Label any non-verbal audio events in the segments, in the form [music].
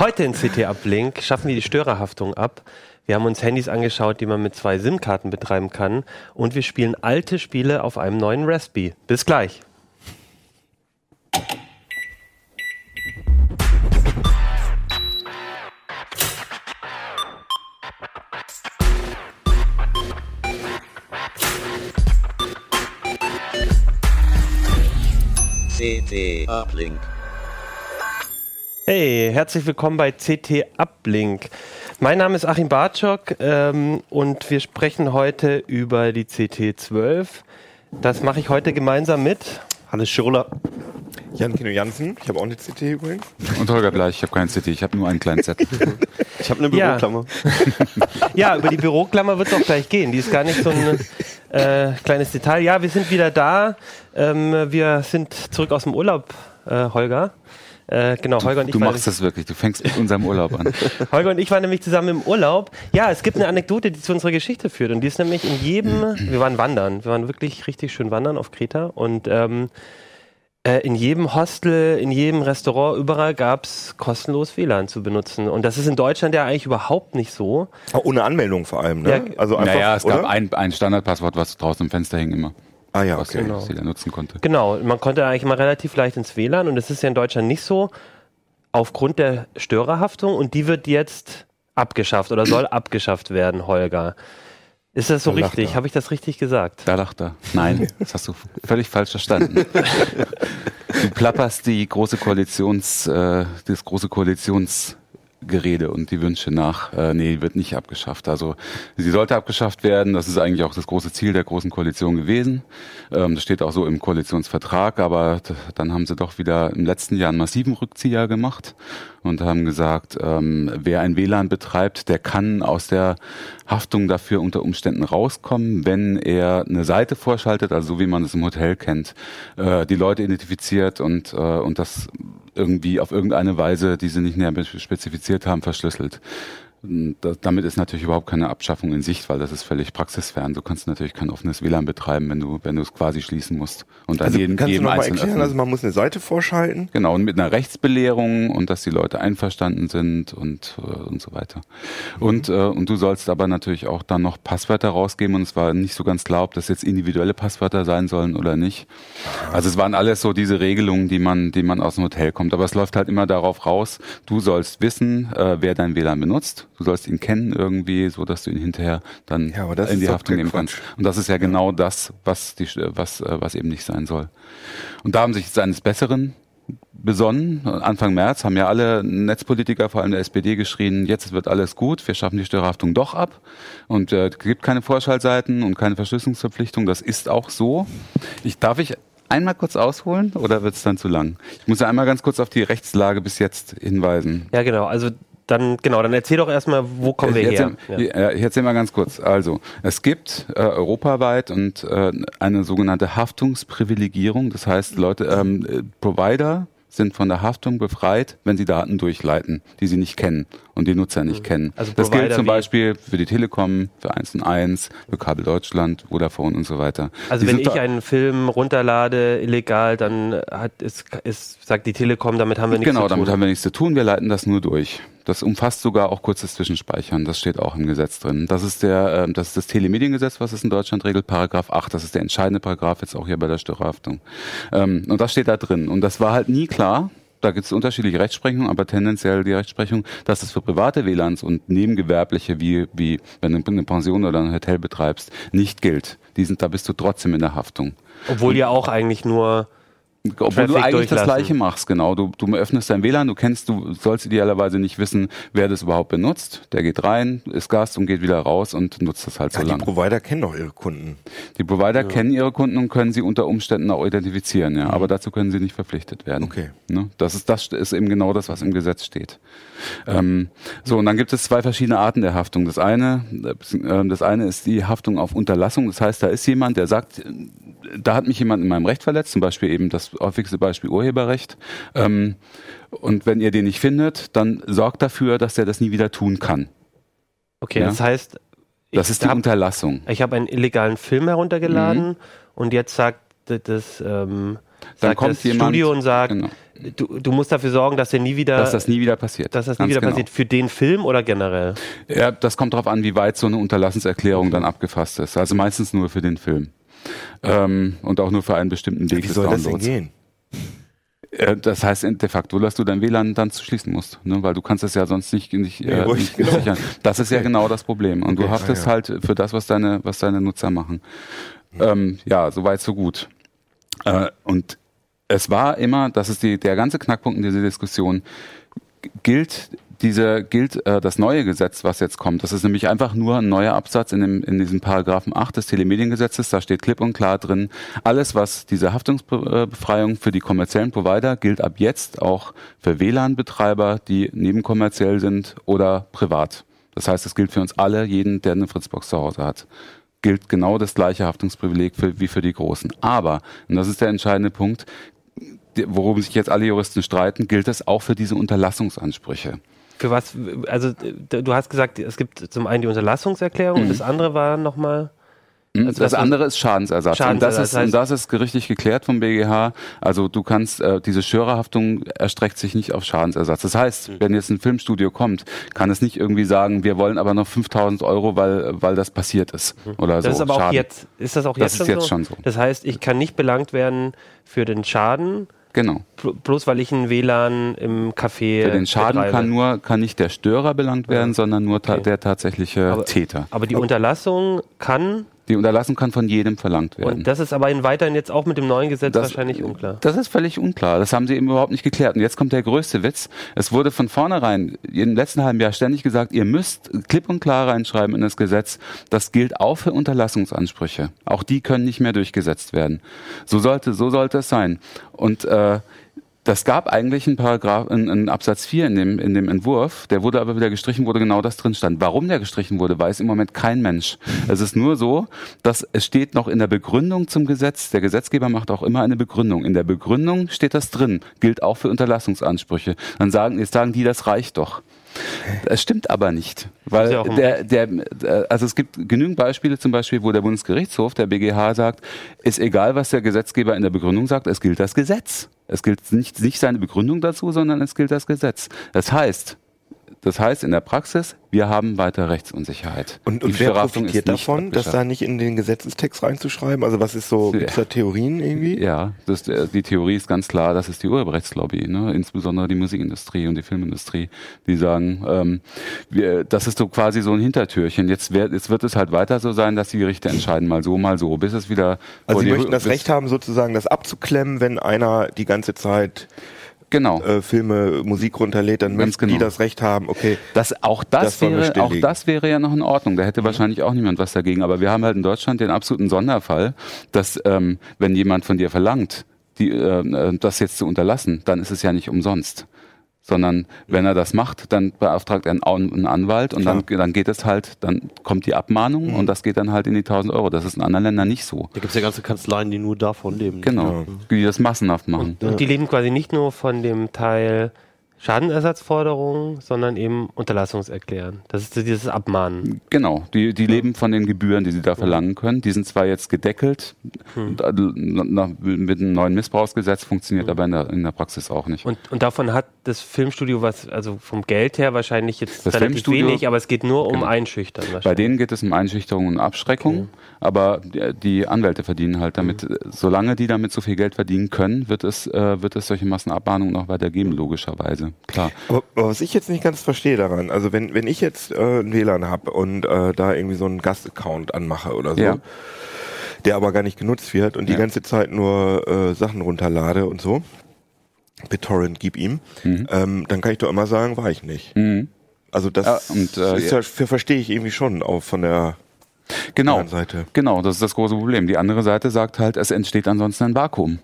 Heute in CT Uplink schaffen wir die Störerhaftung ab. Wir haben uns Handys angeschaut, die man mit zwei SIM-Karten betreiben kann. Und wir spielen alte Spiele auf einem neuen Raspberry. Bis gleich. CT Uplink. Hey, herzlich willkommen bei CT Uplink. Mein Name ist Achim Bartschok ähm, und wir sprechen heute über die CT12. Das mache ich heute gemeinsam mit Hannes Schirler. Jan Kino Jansen, ich habe auch eine CT übrigens. Und Holger Bleich, ich habe keinen CT, ich habe nur einen kleinen Zettel. Ich habe eine Ja. Büroklammer. [laughs] Ja, über die Büroklammer wird es auch gleich gehen. Die ist gar nicht so ein äh, kleines Detail. Ja, wir sind wieder da. Ähm, wir sind zurück aus dem Urlaub, äh, Holger. Äh, genau, Holger und ich Du machst das wirklich, du fängst mit unserem Urlaub an. [laughs] Holger und ich waren nämlich zusammen im Urlaub. Ja, es gibt eine Anekdote, die zu unserer Geschichte führt. Und die ist nämlich in jedem, wir waren wandern. Wir waren wirklich richtig schön wandern auf Kreta. Und ähm, äh, in jedem Hostel, in jedem Restaurant, überall gab es kostenlos WLAN zu benutzen. Und das ist in Deutschland ja eigentlich überhaupt nicht so. Auch ohne Anmeldung vor allem, ne? Ja, also einfach, naja, es oder? gab ein, ein Standardpasswort, was draußen im Fenster hing immer. Ah ja, Was okay. Genau. jeder nutzen konnte. Genau, man konnte eigentlich mal relativ leicht ins WLAN. Und das ist ja in Deutschland nicht so. Aufgrund der Störerhaftung. Und die wird jetzt abgeschafft oder soll [clears throat] abgeschafft werden, Holger. Ist das so Da richtig? Habe ich das richtig gesagt? Da lacht er. Nein, [laughs] das hast du völlig falsch verstanden. [laughs] Du plapperst die große Koalitions, äh, das große Koalitionsgerede und die Wünsche nach. Äh, nee, wird nicht abgeschafft. Also sie sollte abgeschafft werden. Das ist eigentlich auch das große Ziel der großen Koalition gewesen. Ähm, das steht auch so im Koalitionsvertrag. Aber dann haben sie doch wieder im letzten Jahr einen massiven Rückzieher gemacht und haben gesagt, ähm, wer ein WLAN betreibt, der kann aus der Haftung dafür unter Umständen rauskommen, wenn er eine Seite vorschaltet, also so wie man es im Hotel kennt, äh, die Leute identifiziert und, äh, und das irgendwie auf irgendeine Weise, die sie nicht näher spezifiziert haben, verschlüsselt. Und da- damit ist natürlich überhaupt keine Abschaffung in Sicht, weil das ist völlig praxisfern. Du kannst natürlich kein offenes WLAN betreiben, wenn du, wenn du es quasi schließen musst. Und dann Also jeden, kannst du jedem noch mal einzelnen erklären, öffnen. also man muss eine Seite vorschalten. Genau, und mit einer Rechtsbelehrung und dass die Leute einverstanden sind und, äh, und so weiter. Und, äh, und du sollst aber natürlich auch dann noch Passwörter rausgeben und es war nicht so ganz klar, ob das jetzt individuelle Passwörter sein sollen oder nicht. Also es waren alles so diese Regelungen, die man, die man aus dem Hotel kommt. Aber es läuft halt immer darauf raus, du sollst wissen, äh, wer dein WLAN benutzt. Du sollst ihn kennen irgendwie, so dass du ihn hinterher dann Ja, aber das in die Haftung nehmen kannst. Und das ist ja genau das, was die, was, äh, was eben nicht sein soll. Und da haben sich seines Besseren besonnen. Anfang März haben ja alle Netzpolitiker, vor allem der SPD, geschrien, jetzt wird alles gut, wir schaffen die Störerhaftung doch ab. Und äh, es gibt keine Vorschaltseiten und keine Verschlüsselungsverpflichtung. Das ist auch so. Ich darf ich einmal kurz ausholen oder wird es dann zu lang? Ich muss ja einmal ganz kurz auf die Rechtslage bis jetzt hinweisen. Ja, genau. Also dann, genau, dann erzähl doch erstmal, wo kommen wir ich her? erzähl, ja. ich erzähl mal ganz kurz. Also, es gibt äh, europaweit und äh, eine sogenannte Haftungsprivilegierung. Das heißt, Leute, ähm, äh, Provider sind von der Haftung befreit, wenn sie Daten durchleiten, die sie nicht kennen und die Nutzer nicht kennen. Also das gilt zum Beispiel für die Telekom, für 1 und 1, für Kabel Deutschland, Vodafone und so weiter. Also Die wenn ich einen Film runterlade illegal, dann hat ist, ist, sagt die Telekom, damit haben wir nichts Genau, zu tun. damit haben wir nichts zu tun. Wir leiten das nur durch. Das umfasst sogar auch kurzes Zwischenspeichern. Das steht auch im Gesetz drin. Das ist der, ähm, das ist das Telemediengesetz, was es in Deutschland regelt, Paragraph 8. Das ist der entscheidende Paragraph jetzt auch hier bei der Störerhaftung. Ähm, und das steht da drin. Und das war halt nie klar. Da gibt es unterschiedliche Rechtsprechungen, aber tendenziell die Rechtsprechung, dass es für private WLANs und nebengewerbliche, wie, wie wenn du eine Pension oder ein Hotel betreibst, nicht gilt. Die sind, da bist du trotzdem in der Haftung. Obwohl ja auch eigentlich nur Obwohl Traffic du eigentlich das. Gleiche machst, genau. Du, du öffnest dein WLAN, du kennst, du sollst idealerweise nicht wissen, wer das überhaupt benutzt. Der geht rein, ist Gast und geht wieder raus und nutzt das halt so Ja, die lange. Provider kennen doch ihre Kunden. Die Provider kennen ihre Kunden und können sie unter Umständen auch identifizieren, ja. Aber dazu können sie nicht verpflichtet werden. Okay. Ne? Das ist das ist eben genau das, was im Gesetz steht. Ähm, so und dann gibt es zwei verschiedene Arten der Haftung. Das eine, äh, das eine ist die Haftung auf Unterlassung. Das heißt, da ist jemand, der sagt, äh, da hat mich jemand in meinem Recht verletzt, zum Beispiel eben das häufigste Beispiel Urheberrecht. Ähm, und wenn ihr den nicht findet, dann sorgt dafür, dass er das nie wieder tun kann. Okay, Ja. das heißt, Das ich ist die hab- Unterlassung. ich habe einen illegalen Film heruntergeladen und jetzt sagt das ähm, Dann sagt kommt das jemand- Studio und sagt, Genau. du, du musst dafür sorgen, dass der nie wieder, dass das nie wieder passiert. dass das nie wieder genau. passiert. Für den Film oder generell? Ja, das kommt darauf an, wie weit so eine Unterlassenserklärung dann abgefasst ist. Also meistens nur für den Film. Ähm, und auch nur für einen bestimmten Weg Wie des soll das denn Downloads. gehen? Äh, Das heißt de facto, dass du dein WLAN dann schließen musst, ne? weil du kannst es ja sonst nicht, nicht, Nee, äh, nicht genau. sichern. Das ist ja genau das Problem. Und du Okay, haftest ah, ja. halt für das, was deine, was deine Nutzer machen. Ähm, ja, soweit so gut. Äh, und es war immer, das ist die, der ganze Knackpunkt in dieser Diskussion, gilt diese gilt äh, das neue Gesetz, was jetzt kommt. Das ist nämlich einfach nur ein neuer Absatz in, dem, in diesem Paragraphen 8 des Telemediengesetzes. Da steht klipp und klar drin, alles, was diese Haftungsbefreiung für die kommerziellen Provider gilt ab jetzt auch für WLAN-Betreiber, die nebenkommerziell sind oder privat. Das heißt, es gilt für uns alle, jeden, der eine Fritzbox zu Hause hat gilt genau das gleiche Haftungsprivileg für, wie für die Großen. Aber, und das ist der entscheidende Punkt, worum sich jetzt alle Juristen streiten, gilt es auch für diese Unterlassungsansprüche. Für was, also du hast gesagt, es gibt zum einen die Unterlassungserklärung und das andere war nochmal. Hm, Also das andere ist Schadensersatz. Schadensersatz, und, das ist, und das ist gerichtlich geklärt vom BGH. Also du kannst, äh, diese Schörerhaftung erstreckt sich nicht auf Schadensersatz. Das heißt, Hm. wenn jetzt ein Filmstudio kommt, kann es nicht irgendwie sagen, wir wollen aber noch 5000 Euro, weil, weil das passiert ist. Oder Das so. ist aber auch Schaden. jetzt, ist das auch Das jetzt, ist schon, jetzt so? schon so. Das heißt, ich kann nicht belangt werden für den Schaden, Genau. bl- bloß weil ich ein WLAN im Café Für den Schaden betreibe. kann nur, kann nicht der Störer belangt werden, sondern nur ta Okay. der tatsächliche Aber- Täter. Aber die Unterlassung kann, Die Unterlassung kann von jedem verlangt werden. und das ist aber in weiterhin jetzt auch mit dem neuen Gesetz Das- wahrscheinlich unklar. Das ist völlig unklar. Das haben sie eben überhaupt nicht geklärt. Und jetzt kommt der größte Witz. Es wurde von vornherein im letzten halben Jahr ständig gesagt, ihr müsst klipp und klar reinschreiben in das Gesetz, das gilt auch für Unterlassungsansprüche. Auch die können nicht mehr durchgesetzt werden. So sollte, so sollte es sein. Und äh, das gab eigentlich einen Paragraph, einen, einen Absatz 4 in dem, in dem Entwurf, der wurde aber wieder gestrichen, wurde genau das drin stand. Warum der gestrichen wurde, weiß im Moment kein Mensch. Es ist nur so, dass es steht noch in der Begründung zum Gesetz, der Gesetzgeber macht auch immer eine Begründung. In der Begründung steht das drin, gilt auch für Unterlassungsansprüche. Dann sagen, jetzt sagen die, das reicht doch. Es stimmt aber nicht, weil ja der, der, äh, also es gibt genügend Beispiele zum Beispiel, wo der Bundesgerichtshof, der BGH sagt, ist egal, was der Gesetzgeber in der Begründung sagt, es gilt das Gesetz. Es gilt nicht, nicht seine Begründung dazu, sondern es gilt das Gesetz. Das heißt, das heißt in der Praxis, wir haben weiter Rechtsunsicherheit. Und, und wer profitiert davon, das da nicht in den Gesetzestext reinzuschreiben? Also was ist so, Ja. gibt's da Theorien irgendwie? Ja, das, äh, die Theorie ist ganz klar, das ist die Urheberrechtslobby, ne? insbesondere die Musikindustrie und die Filmindustrie, die sagen, ähm, wir, das ist so quasi so ein Hintertürchen. Jetzt, wär, jetzt wird es halt weiter so sein, dass die Gerichte entscheiden, mal so, mal so, bis es wieder. Also Sie möchten das Recht haben, sozusagen das abzuklemmen, wenn einer die ganze Zeit Genau. äh, Filme, Musik runterlädt, dann Ganz möchten die genau. das Recht haben, okay, Das, auch das, Das wäre, auch das wäre ja noch in Ordnung. Da hätte wahrscheinlich auch niemand was dagegen. Aber wir haben halt in Deutschland den absoluten Sonderfall, dass ähm, wenn jemand von dir verlangt, die, äh, äh, das jetzt zu unterlassen, dann ist es ja nicht umsonst. Sondern wenn er das macht, dann beauftragt er einen, Anwalt und dann, dann geht es halt, dann kommt die Abmahnung und das geht dann halt in die 1000 Euro. Das ist in anderen Ländern nicht so. Da gibt es ja ganze Kanzleien, die nur davon leben. Genau. Die das massenhaft machen. Und die leben quasi nicht nur von dem Teil Schadenersatzforderungen, sondern eben Unterlassungserklären. Das ist dieses Abmahnen. Genau, die, die leben von den Gebühren, die sie da verlangen können. Die sind zwar jetzt gedeckelt, Hm. äh, mit einem neuen Missbrauchsgesetz funktioniert aber in der, in der Praxis auch nicht. Und, und davon hat das Filmstudio was, also vom Geld her wahrscheinlich jetzt Das relativ wenig, aber es geht nur um Genau. Einschüchtern Bei denen geht es um Einschüchterung und Abschreckung, aber die, Anwälte verdienen halt damit, Hm. solange die damit so viel Geld verdienen können, wird es, äh, wird es solche Massenabmahnungen noch weitergeben, logischerweise. Klar. Aber, aber was ich jetzt nicht ganz verstehe daran, also wenn, wenn ich jetzt äh, ein WLAN habe und äh, da irgendwie so einen Gastaccount anmache oder so, Ja. der aber gar nicht genutzt wird und die Ja. ganze Zeit nur äh, Sachen runterlade und so, BitTorrent gib ihm, Mhm. ähm, dann kann ich doch immer sagen, war ich nicht. Mhm. Also das Ja, und, äh, ist ja, für, verstehe ich irgendwie schon auch von der Genau. anderen Seite. Genau, das ist das große Problem. Die andere Seite sagt halt, es entsteht ansonsten ein Vakuum.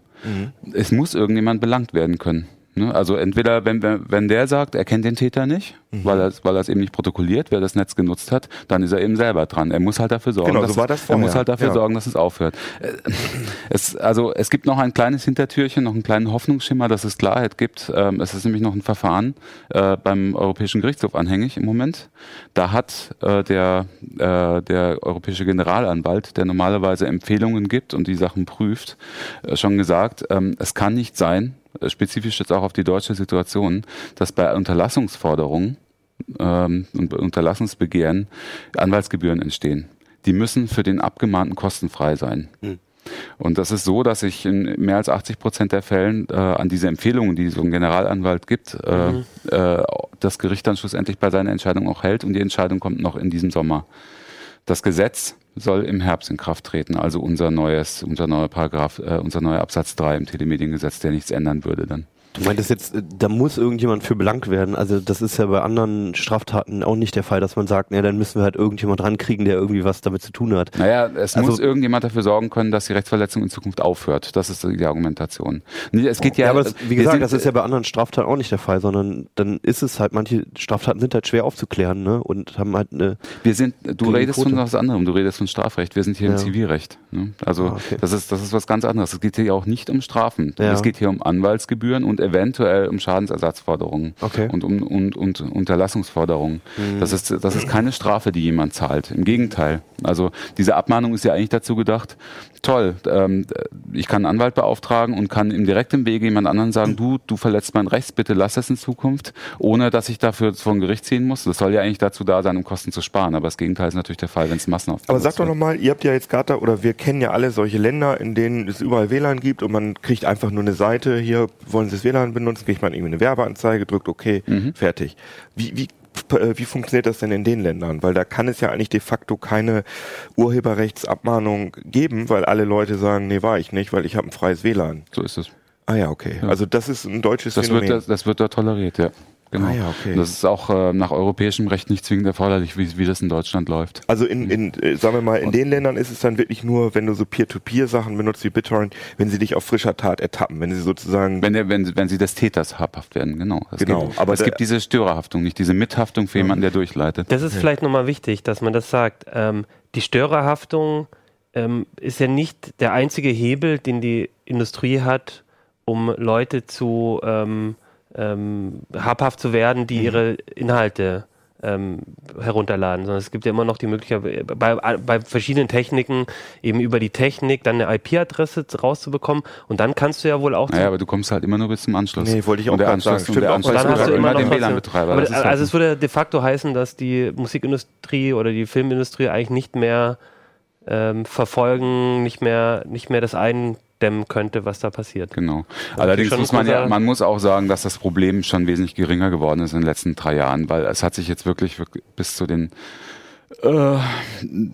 Es muss irgendjemand belangt werden können. Ne? Also entweder, wenn, wenn wenn der sagt, er kennt den Täter nicht, weil er weil er es eben nicht protokolliert, wer das Netz genutzt hat, dann ist er eben selber dran. Er muss halt dafür sorgen, Genau, so dass war es, er muss halt dafür Ja. sorgen, dass es aufhört. Äh, Es, also es gibt noch ein kleines Hintertürchen, noch einen kleinen Hoffnungsschimmer, dass es Klarheit gibt. Ähm, es ist nämlich noch ein Verfahren äh, beim Europäischen Gerichtshof anhängig im Moment. Da hat äh, der, äh, der europäische Generalanwalt, der normalerweise Empfehlungen gibt und die Sachen prüft, äh, schon gesagt, ähm, es kann nicht sein, spezifisch jetzt auch auf die deutsche Situation, dass bei Unterlassungsforderungen ähm, und Unterlassungsbegehren Anwaltsgebühren entstehen. Die müssen für den Abgemahnten kostenfrei sein. Hm. Und das ist so, dass ich in mehr als 80 Prozent der Fällen äh, an diese Empfehlungen, die so ein Generalanwalt gibt, äh, Mhm. äh, das Gericht dann schlussendlich bei seiner Entscheidung auch hält und die Entscheidung kommt noch in diesem Sommer. Das Gesetz soll im Herbst in Kraft treten, also unser neues, unser neuer Paragraph, äh, unser neuer Absatz 3 im Telemediengesetz, der nichts ändern würde dann. Du meintest jetzt, äh, da muss irgendjemand für belangt werden. Also das ist ja bei anderen Straftaten auch nicht der Fall, dass man sagt, ja, dann müssen wir halt irgendjemand rankriegen, der irgendwie was damit zu tun hat. Naja, es Also- muss irgendjemand dafür sorgen können, dass die Rechtsverletzung in Zukunft aufhört. Das ist die Argumentation. Nee, Es geht ja, Ja, aber das, wie gesagt, sind- das ist ja bei anderen Straftaten auch nicht der Fall, sondern dann ist es halt, manche Straftaten sind halt schwer aufzuklären, ne? Und haben halt eine, Wir sind, du redest Quote. von was anderem, du redest von Strafrecht, wir sind hier im Ja. Zivilrecht. Ne? Also Ah, okay. das ist das ist was ganz anderes. Es geht hier auch nicht um Strafen. Ja. Es geht hier um Anwaltsgebühren und eventuell um Schadensersatzforderungen Okay. und um und, und Unterlassungsforderungen. Hm. Das ist das ist keine Strafe, die jemand zahlt. Im Gegenteil. Also diese Abmahnung ist ja eigentlich dazu gedacht, toll, ähm, ich kann einen Anwalt beauftragen und kann im direkten Wege jemand anderen sagen, du, du verletzt mein Recht, bitte lass es in Zukunft, ohne dass ich dafür vor ein Gericht ziehen muss. Das soll ja eigentlich dazu da sein, um Kosten zu sparen. Aber das Gegenteil ist natürlich der Fall, wenn es massenhaft Aber sag doch nochmal, ihr habt ja jetzt gerade, oder wir kennen ja alle solche Länder, in denen es überall WLAN gibt und man kriegt einfach nur eine Seite, hier wollen Sie das WLAN benutzen, kriegt man irgendwie eine Werbeanzeige, drückt okay, Mhm. fertig. Wie, wie, äh, wie funktioniert das denn in den Ländern? Weil da kann es ja eigentlich de facto keine Urheberrechtsabmahnung geben, weil alle Leute sagen, nee, war ich nicht, weil ich habe ein freies WLAN. So ist es. Ah ja, okay. Ja. Also das ist ein deutsches Das Phänomen. wird, da- das wird da toleriert, ja. Genau. Ah ja, okay. Das ist auch äh, nach europäischem Recht nicht zwingend erforderlich, wie, wie das in Deutschland läuft. Also in, in äh, sagen wir mal, in den Ländern ist es dann wirklich nur, wenn du so Peer-to-Peer-Sachen benutzt wie BitTorrent, wenn sie dich auf frischer Tat ertappen, wenn sie sozusagen Wenn, der, wenn, wenn sie des Täters habhaft werden, genau. Es Genau, Gibt, aber es gibt diese Störerhaftung, nicht diese Mithaftung für jemanden, der durchleitet. Das ist vielleicht nochmal wichtig, dass man das sagt. Ähm, die Störerhaftung ähm, ist ja nicht der einzige Hebel, den die Industrie hat, um Leute zu ähm, ähm, habhaft zu werden, die ihre Inhalte ähm, herunterladen, sondern es gibt ja immer noch die Möglichkeit, bei, bei verschiedenen Techniken eben über die Technik dann eine IP-Adresse rauszubekommen und dann kannst du ja wohl auch Naja, aber du kommst halt immer nur bis zum Anschluss. Nee, wollte ich auch Anschluss, sagen. und der Anschluss dann hast du immer noch dem trotzdem- WLAN-Betreiber. Halt also es würde de facto heißen, dass die Musikindustrie oder die Filmindustrie eigentlich nicht mehr ähm, verfolgen, nicht mehr, nicht mehr das eindämmen könnte, was da passiert. Genau. Allerdings schon muss man ja, man muss auch sagen, dass das Problem schon wesentlich geringer geworden ist in den letzten drei Jahren, weil es hat sich jetzt wirklich, wirklich bis zu den äh,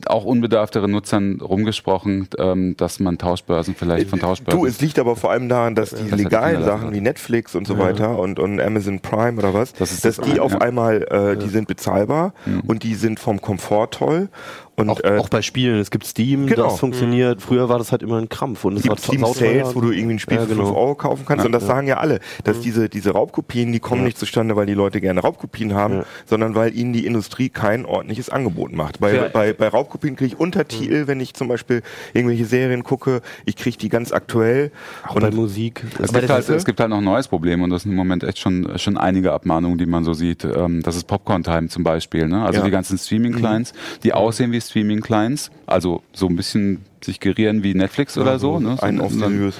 auch unbedarfteren Nutzern rumgesprochen, ähm, dass man Tauschbörsen vielleicht von Tauschbörsen. Du, es liegt aber vor allem daran, dass die Das legalen Sachen wie Netflix und so weiter und, und Amazon Prime oder was, Das ist dass das die eine, auf ja. einmal, äh, die sind bezahlbar und die sind vom Komfort toll und auch, äh, auch bei Spielen. Es gibt Steam, Genau. das funktioniert. Früher war das halt immer ein Krampf und es war gibt Steam. Sales, wo du irgendwie ein Spiel Ja, für genau. 5 Euro kaufen kannst. und das sagen ja alle, dass diese, diese Raubkopien, die kommen nicht zustande, weil die Leute gerne Raubkopien haben, Ja. sondern weil ihnen die Industrie kein ordentliches Angebot macht. Bei, Ja. bei, bei Raubkopien kriege ich Untertitel, wenn ich zum Beispiel irgendwelche Serien gucke, ich kriege die ganz aktuell. Auch bei Musik. Es gibt, halt, es gibt halt noch ein neues Problem und das sind im Moment echt schon, schon einige Abmahnungen, die man so sieht. Ähm, das ist Popcorn Time zum Beispiel. Ne? Also Ja. Mhm. die ganzen Streaming-Clients, die aussehen wie Streaming-Clients, also so ein bisschen sich gerieren wie Netflix oder so. Ne? So einen auf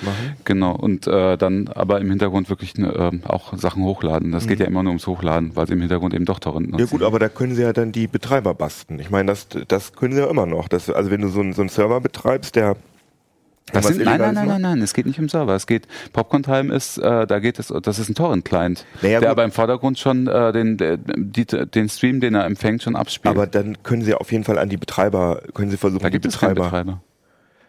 machen. Genau, und äh, dann aber im Hintergrund wirklich ähm, auch Sachen hochladen. Das geht ja immer nur ums Hochladen, weil sie im Hintergrund eben doch Torrent nutzen. Mhm. Ja gut, aber da können sie ja dann die Betreiber basten. Ich meine, das, das können sie ja immer noch. Das, also wenn du so, einen- so einen Server betreibst, der Das sind, nein, nein, nein, nein, nein, es geht nicht um Server. Es geht, Popcorn Time ist, äh, da geht es, das ist ein Torrent-Client, Naja, der gut. aber im Vordergrund schon äh, den, die, den Stream, den er empfängt, schon abspielt. Aber dann können sie auf jeden Fall an die Betreiber, können sie versuchen, da die gibt es Betreiber.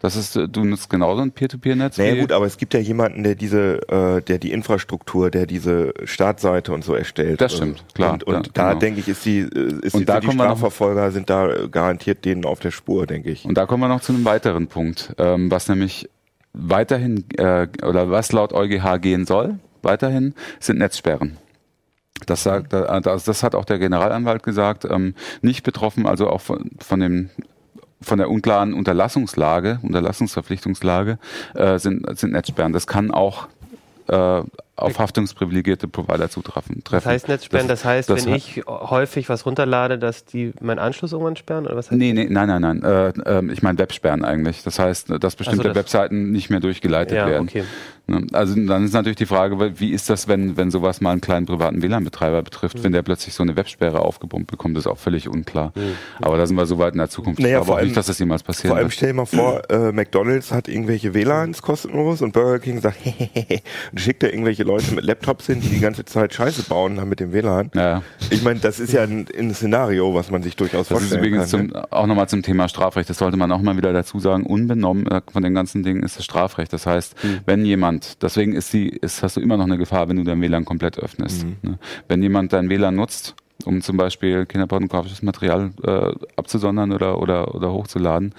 Das ist, äh, du nutzt genauso ein Peer-to-Peer-Netz. Naja gut, aber es gibt ja jemanden, der diese, äh, der die Infrastruktur, der diese Startseite und so erstellt. Das stimmt, klar, Und, und ja, da genau. denke ich, ist die, äh, ist Und die, da die wir noch- Strafverfolger sind da äh, garantiert denen auf der Spur, denke ich. Und da kommen wir noch zu einem weiteren Punkt, ähm, was nämlich weiterhin äh, oder was laut EuGH gehen soll, weiterhin sind Netzsperren. Das sagt, äh, das, das hat auch der Generalanwalt gesagt. Ähm, nicht betroffen, also auch von, von dem von der unklaren Unterlassungslage, Unterlassungsverpflichtungslage äh, sind, sind Netzsperren. Das kann auch äh, auf haftungsprivilegierte Provider zutreffen. Das heißt Netzsperren, das, heißt, das wenn ich häufig was runterlade, dass die meinen Anschluss irgendwann sperren? Oder was heißt Nee, nee, nein, nein, nein. Äh, ähm, ich meine Websperren eigentlich. Das heißt, dass bestimmte das- Webseiten nicht mehr durchgeleitet Ja, werden. okay. Ne? Also dann ist natürlich die Frage, wie ist das, wenn, wenn sowas mal einen kleinen privaten WLAN-Betreiber betrifft, wenn der plötzlich so eine Websperre aufgebombt bekommt, ist auch völlig unklar. Aber da sind wir so weit in der Zukunft. Naja, ich glaube vor allem- nicht, dass das jemals passieren Vor allem stell dir mal vor, äh, McDonalds hat irgendwelche WLANs kostenlos und Burger King sagt, hehehe, [laughs] und schickt da irgendwelche Leute mit Laptops hin, die die ganze Zeit Scheiße bauen haben mit dem WLAN. Ja. Ich meine, das ist ja ein, ein Szenario, was man sich durchaus Das ist vorstellen übrigens kann. zum, ne? auch nochmal zum Thema Strafrecht. Das sollte man auch mal wieder dazu sagen. Unbenommen äh, von den ganzen Dingen ist das Strafrecht. Das heißt, Hm. wenn jemand, deswegen ist die, ist, hast du immer noch eine Gefahr, wenn du dein WLAN komplett öffnest. Hm. Ne? Wenn jemand dein WLAN nutzt, um zum Beispiel kinderpornografisches Material äh, abzusondern oder, oder, oder hochzuladen,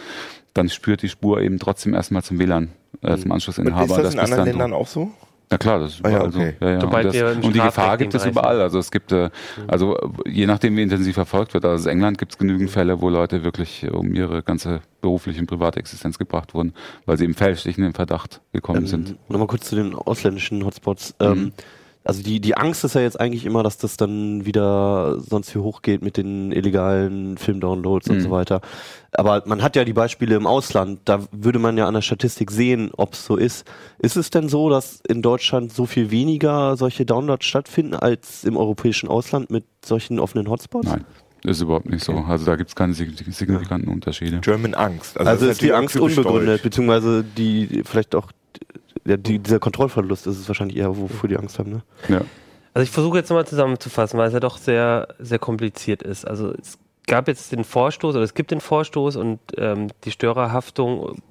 dann spürt die Spur eben trotzdem erstmal zum WLAN, äh, zum Und Anschlussinhaber. Hm. ist das in bis anderen Ländern auch so? Na klar, das ist Ah ja, überall okay. so. Ja, ja. Und, das, im und die Gefahr gibt es überall. Also es gibt, äh, also äh, je nachdem, wie intensiv verfolgt wird. Also aus England gibt es genügend Fälle, wo Leute wirklich um ihre ganze berufliche und private Existenz gebracht wurden, weil sie eben fälschlich in den Verdacht gekommen sind. Ähm, Nochmal kurz zu den ausländischen Hotspots. Ähm, Mhm. Also die, die Angst ist ja jetzt eigentlich immer, dass das dann wieder sonst wie hochgeht mit den illegalen Filmdownloads und Mhm. so weiter. Aber man hat ja die Beispiele im Ausland, da würde man ja an der Statistik sehen, ob es so ist. Ist es denn so, dass in Deutschland so viel weniger solche Downloads stattfinden als im europäischen Ausland mit solchen offenen Hotspots? Nein, ist überhaupt nicht so. Also da gibt es keine sig- signifikanten Unterschiede. German Angst. Also, das ist die natürlich auch Angst unbegründet, deutsch. beziehungsweise die die vielleicht auch ja, die, dieser Kontrollverlust ist es wahrscheinlich eher, wofür die Angst haben, ne? Ja. Also ich versuche jetzt nochmal zusammenzufassen, weil es ja doch sehr, sehr kompliziert ist. Also es gab jetzt den Vorstoß oder es gibt den Vorstoß und ähm, die Störerhaftung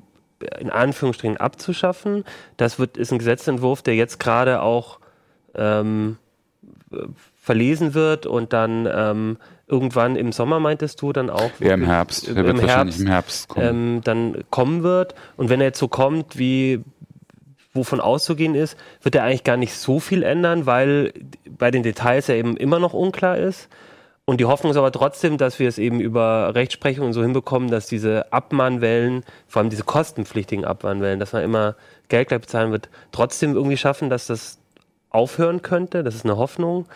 in Anführungsstrichen abzuschaffen. Das wird, ist ein Gesetzentwurf, der jetzt gerade auch ähm, äh, verlesen wird und dann ähm, irgendwann im Sommer, meintest du, dann auch Eher im Herbst. im Der wird wahrscheinlich Herbst, im Herbst kommen. ähm, dann kommen wird. Und wenn er jetzt so kommt, wie wovon auszugehen ist, wird er eigentlich gar nicht so viel ändern, weil bei den Details ja eben immer noch unklar ist. Und die Hoffnung ist aber trotzdem, dass wir es eben über Rechtsprechung und so hinbekommen, dass diese Abmahnwellen, vor allem diese kostenpflichtigen Abmahnwellen, dass man immer Geld gleich bezahlen wird, trotzdem irgendwie schaffen, dass das aufhören könnte. Das ist eine Hoffnung.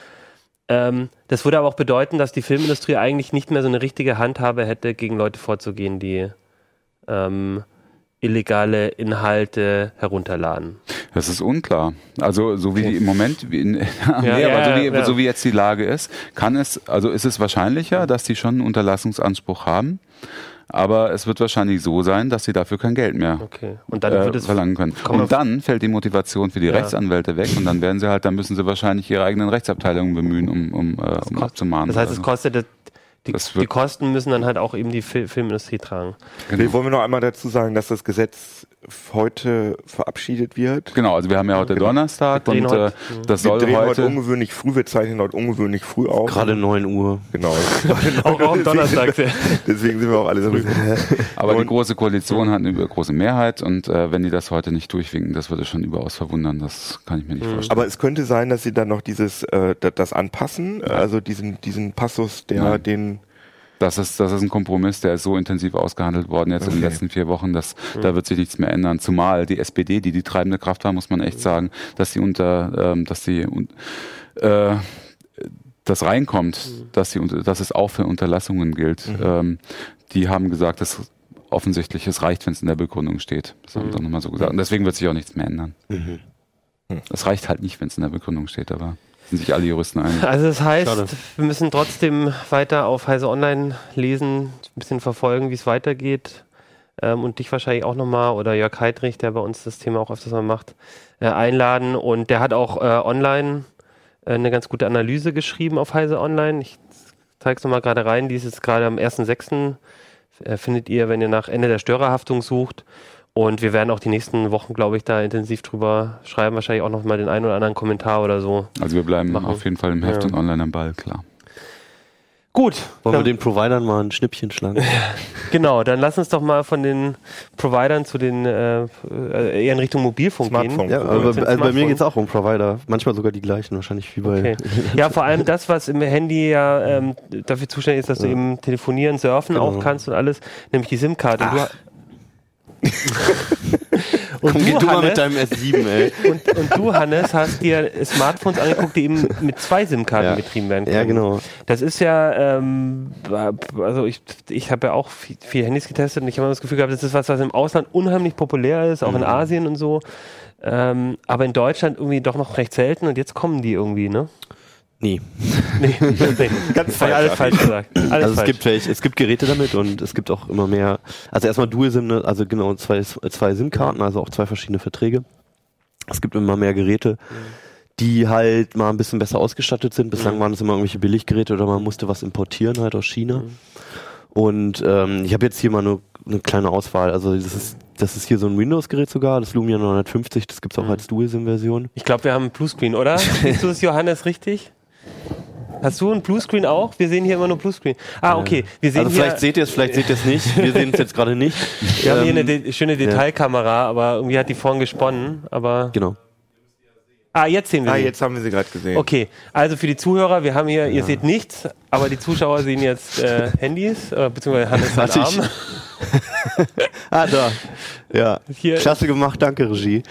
Ähm, das würde aber auch bedeuten, dass die Filmindustrie eigentlich nicht mehr so eine richtige Handhabe hätte, gegen Leute vorzugehen, die ähm, illegale Inhalte herunterladen. Das ist unklar. Also so wie die im Moment, wie in, [laughs] nee, ja, aber so wie, ja. so wie jetzt die Lage ist, kann es, also ist es wahrscheinlicher, dass die schon einen Unterlassungsanspruch haben. Aber es wird wahrscheinlich so sein, dass sie dafür kein Geld mehr Okay. Und dann äh, verlangen können. Und dann fällt die Motivation für die Ja. Rechtsanwälte weg und dann werden sie halt, dann müssen sie wahrscheinlich ihre eigenen Rechtsabteilungen bemühen, um, um, äh, um abzumahnen. Das heißt, es kostet die, Das die Kosten müssen dann halt auch eben die Fil Filmindustrie tragen. genau. Nee, wollen wir noch einmal dazu sagen, dass das Gesetz heute verabschiedet wird? genau, also wir haben ja heute Genau. Donnerstag Wir drehen und äh, heute- das Wir soll drehen heute heute ungewöhnlich früh, wir zeichnen heute ungewöhnlich früh auf. Gerade 9 Uhr. Genau. [laughs] Auch, auch am Donnerstag. [laughs] Deswegen sind wir auch alle so? Aber die große Koalition hat eine große Mehrheit und äh, wenn die das heute nicht durchwinken, das würde schon überaus verwundern. Das kann ich mir nicht Mhm. vorstellen. Aber es könnte sein, dass sie dann noch dieses, äh, da- das anpassen, also diesen, diesen Passus, der Nein. den, Das ist, das ist ein Kompromiss, der ist so intensiv ausgehandelt worden jetzt in den Okay. letzten vier Wochen, dass da wird sich nichts mehr ändern. Zumal die SPD, die die treibende Kraft war, muss man echt sagen, dass sie unter, ähm, dass sie äh, das reinkommt, dass sie, dass es auch für Unterlassungen gilt. Ähm, die haben gesagt, dass offensichtlich es reicht, wenn es in der Begründung steht. Das haben sie auch nochmal so gesagt. Und deswegen wird sich auch nichts mehr ändern. Es reicht halt nicht, wenn es in der Begründung steht, aber sind sich alle Juristen einig. Also das heißt, Schade. wir müssen trotzdem weiter auf Heise Online lesen, ein bisschen verfolgen, wie es weitergeht. Ähm, und dich wahrscheinlich auch nochmal oder Jörg Heidrich, der bei uns das Thema auch öfters mal macht, äh, einladen. Und der hat auch äh, online äh, eine ganz gute Analyse geschrieben auf Heise Online. Ich zeige es nochmal gerade rein. Die ist jetzt gerade am 1.6. Äh, findet ihr, wenn ihr nach Ende der Störerhaftung sucht. Und wir werden auch die nächsten Wochen, glaube ich, da intensiv drüber schreiben. Wahrscheinlich auch nochmal den einen oder anderen Kommentar oder so. Also wir bleiben Machen. auf jeden Fall im Heft Ja. und online am Ball, klar. Gut. Wollen dann- wir den Providern mal ein Schnippchen schlagen? [laughs] Genau, dann lass uns doch mal von den Providern zu den äh, äh, eher in Richtung Mobilfunk Smartphone. gehen. Ja, bei, also bei mir geht es auch um Provider. Manchmal sogar die gleichen, wahrscheinlich wie bei. Okay. Ja, vor allem das, was im Handy ja ähm, dafür zuständig ist, dass du Ja. eben telefonieren, surfen Genau. auch kannst und alles, nämlich die SIM-Karte. [laughs] Und Komm, du, du mal mit Hannes, deinem S7, ey. [laughs] und, und du, Hannes, hast dir Smartphones angeguckt, die eben mit zwei SIM-Karten Ja. betrieben werden können. Ja, genau. Das ist ja, ähm, also ich, ich habe ja auch viel, viel Handys getestet und ich habe immer das Gefühl gehabt, das ist was, was im Ausland unheimlich populär ist, auch in Asien und so. Ähm, aber in Deutschland irgendwie doch noch recht selten und jetzt kommen die irgendwie, ne? [laughs] Nee. Nee, nee. ganz falsch. Alles falsch gesagt. Alles also es falsch. gibt welche, es gibt Geräte damit und es gibt auch immer mehr. Also erstmal Dual SIM, ne, also genau zwei, zwei SIM-Karten, also auch zwei verschiedene Verträge. Es gibt immer mehr Geräte, die halt mal ein bisschen besser ausgestattet sind. Bislang Mhm. waren es immer irgendwelche Billiggeräte oder man musste was importieren halt aus China. Und ähm, ich habe jetzt hier mal nur eine kleine Auswahl. Also das ist, das ist hier so ein Windows-Gerät sogar, das Lumia 950, das gibt's auch Mhm. als Dual-SIM-Version. Ich glaube, wir haben einen Bluescreen, oder? [laughs] Siehst du es, Johannes, richtig? Hast du einen Bluescreen auch? Wir sehen hier immer nur Bluescreen. Ah, okay. Wir sehen Also vielleicht seht ihr es, vielleicht seht ihr es nicht. Wir sehen es jetzt gerade nicht. [laughs] wir haben hier eine Ähm, de schöne Detailkamera, aber irgendwie hat die vorhin gesponnen. Aber Genau. ah, jetzt sehen wir Ah, sie. jetzt haben wir sie gerade gesehen. Okay, also für die Zuhörer, wir haben hier, ihr seht nichts, aber die Zuschauer sehen jetzt äh, [laughs] Handys, äh, beziehungsweise Hannes hat Arm. [laughs] Ah, da. Ja. Hier- Klasse gemacht, danke, Regie.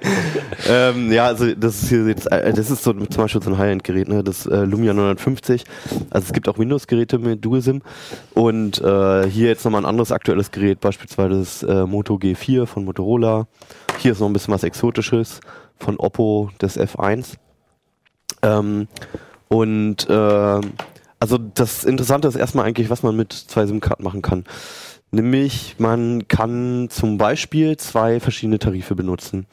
[laughs] ähm, ja, also das ist hier jetzt, äh, das ist so zum Beispiel so ein High-End-Gerät, ne? Das äh, Lumia 950. Also es gibt auch Windows-Geräte mit Dual-SIM. Und äh, hier jetzt nochmal ein anderes aktuelles Gerät, beispielsweise das äh, Moto G4 von Motorola. Hier ist noch ein bisschen was Exotisches von Oppo, das F1. Ähm, und äh, also das Interessante ist erstmal eigentlich, was man mit zwei SIM-Karten machen kann. Nämlich, man kann zum Beispiel zwei verschiedene Tarife benutzen.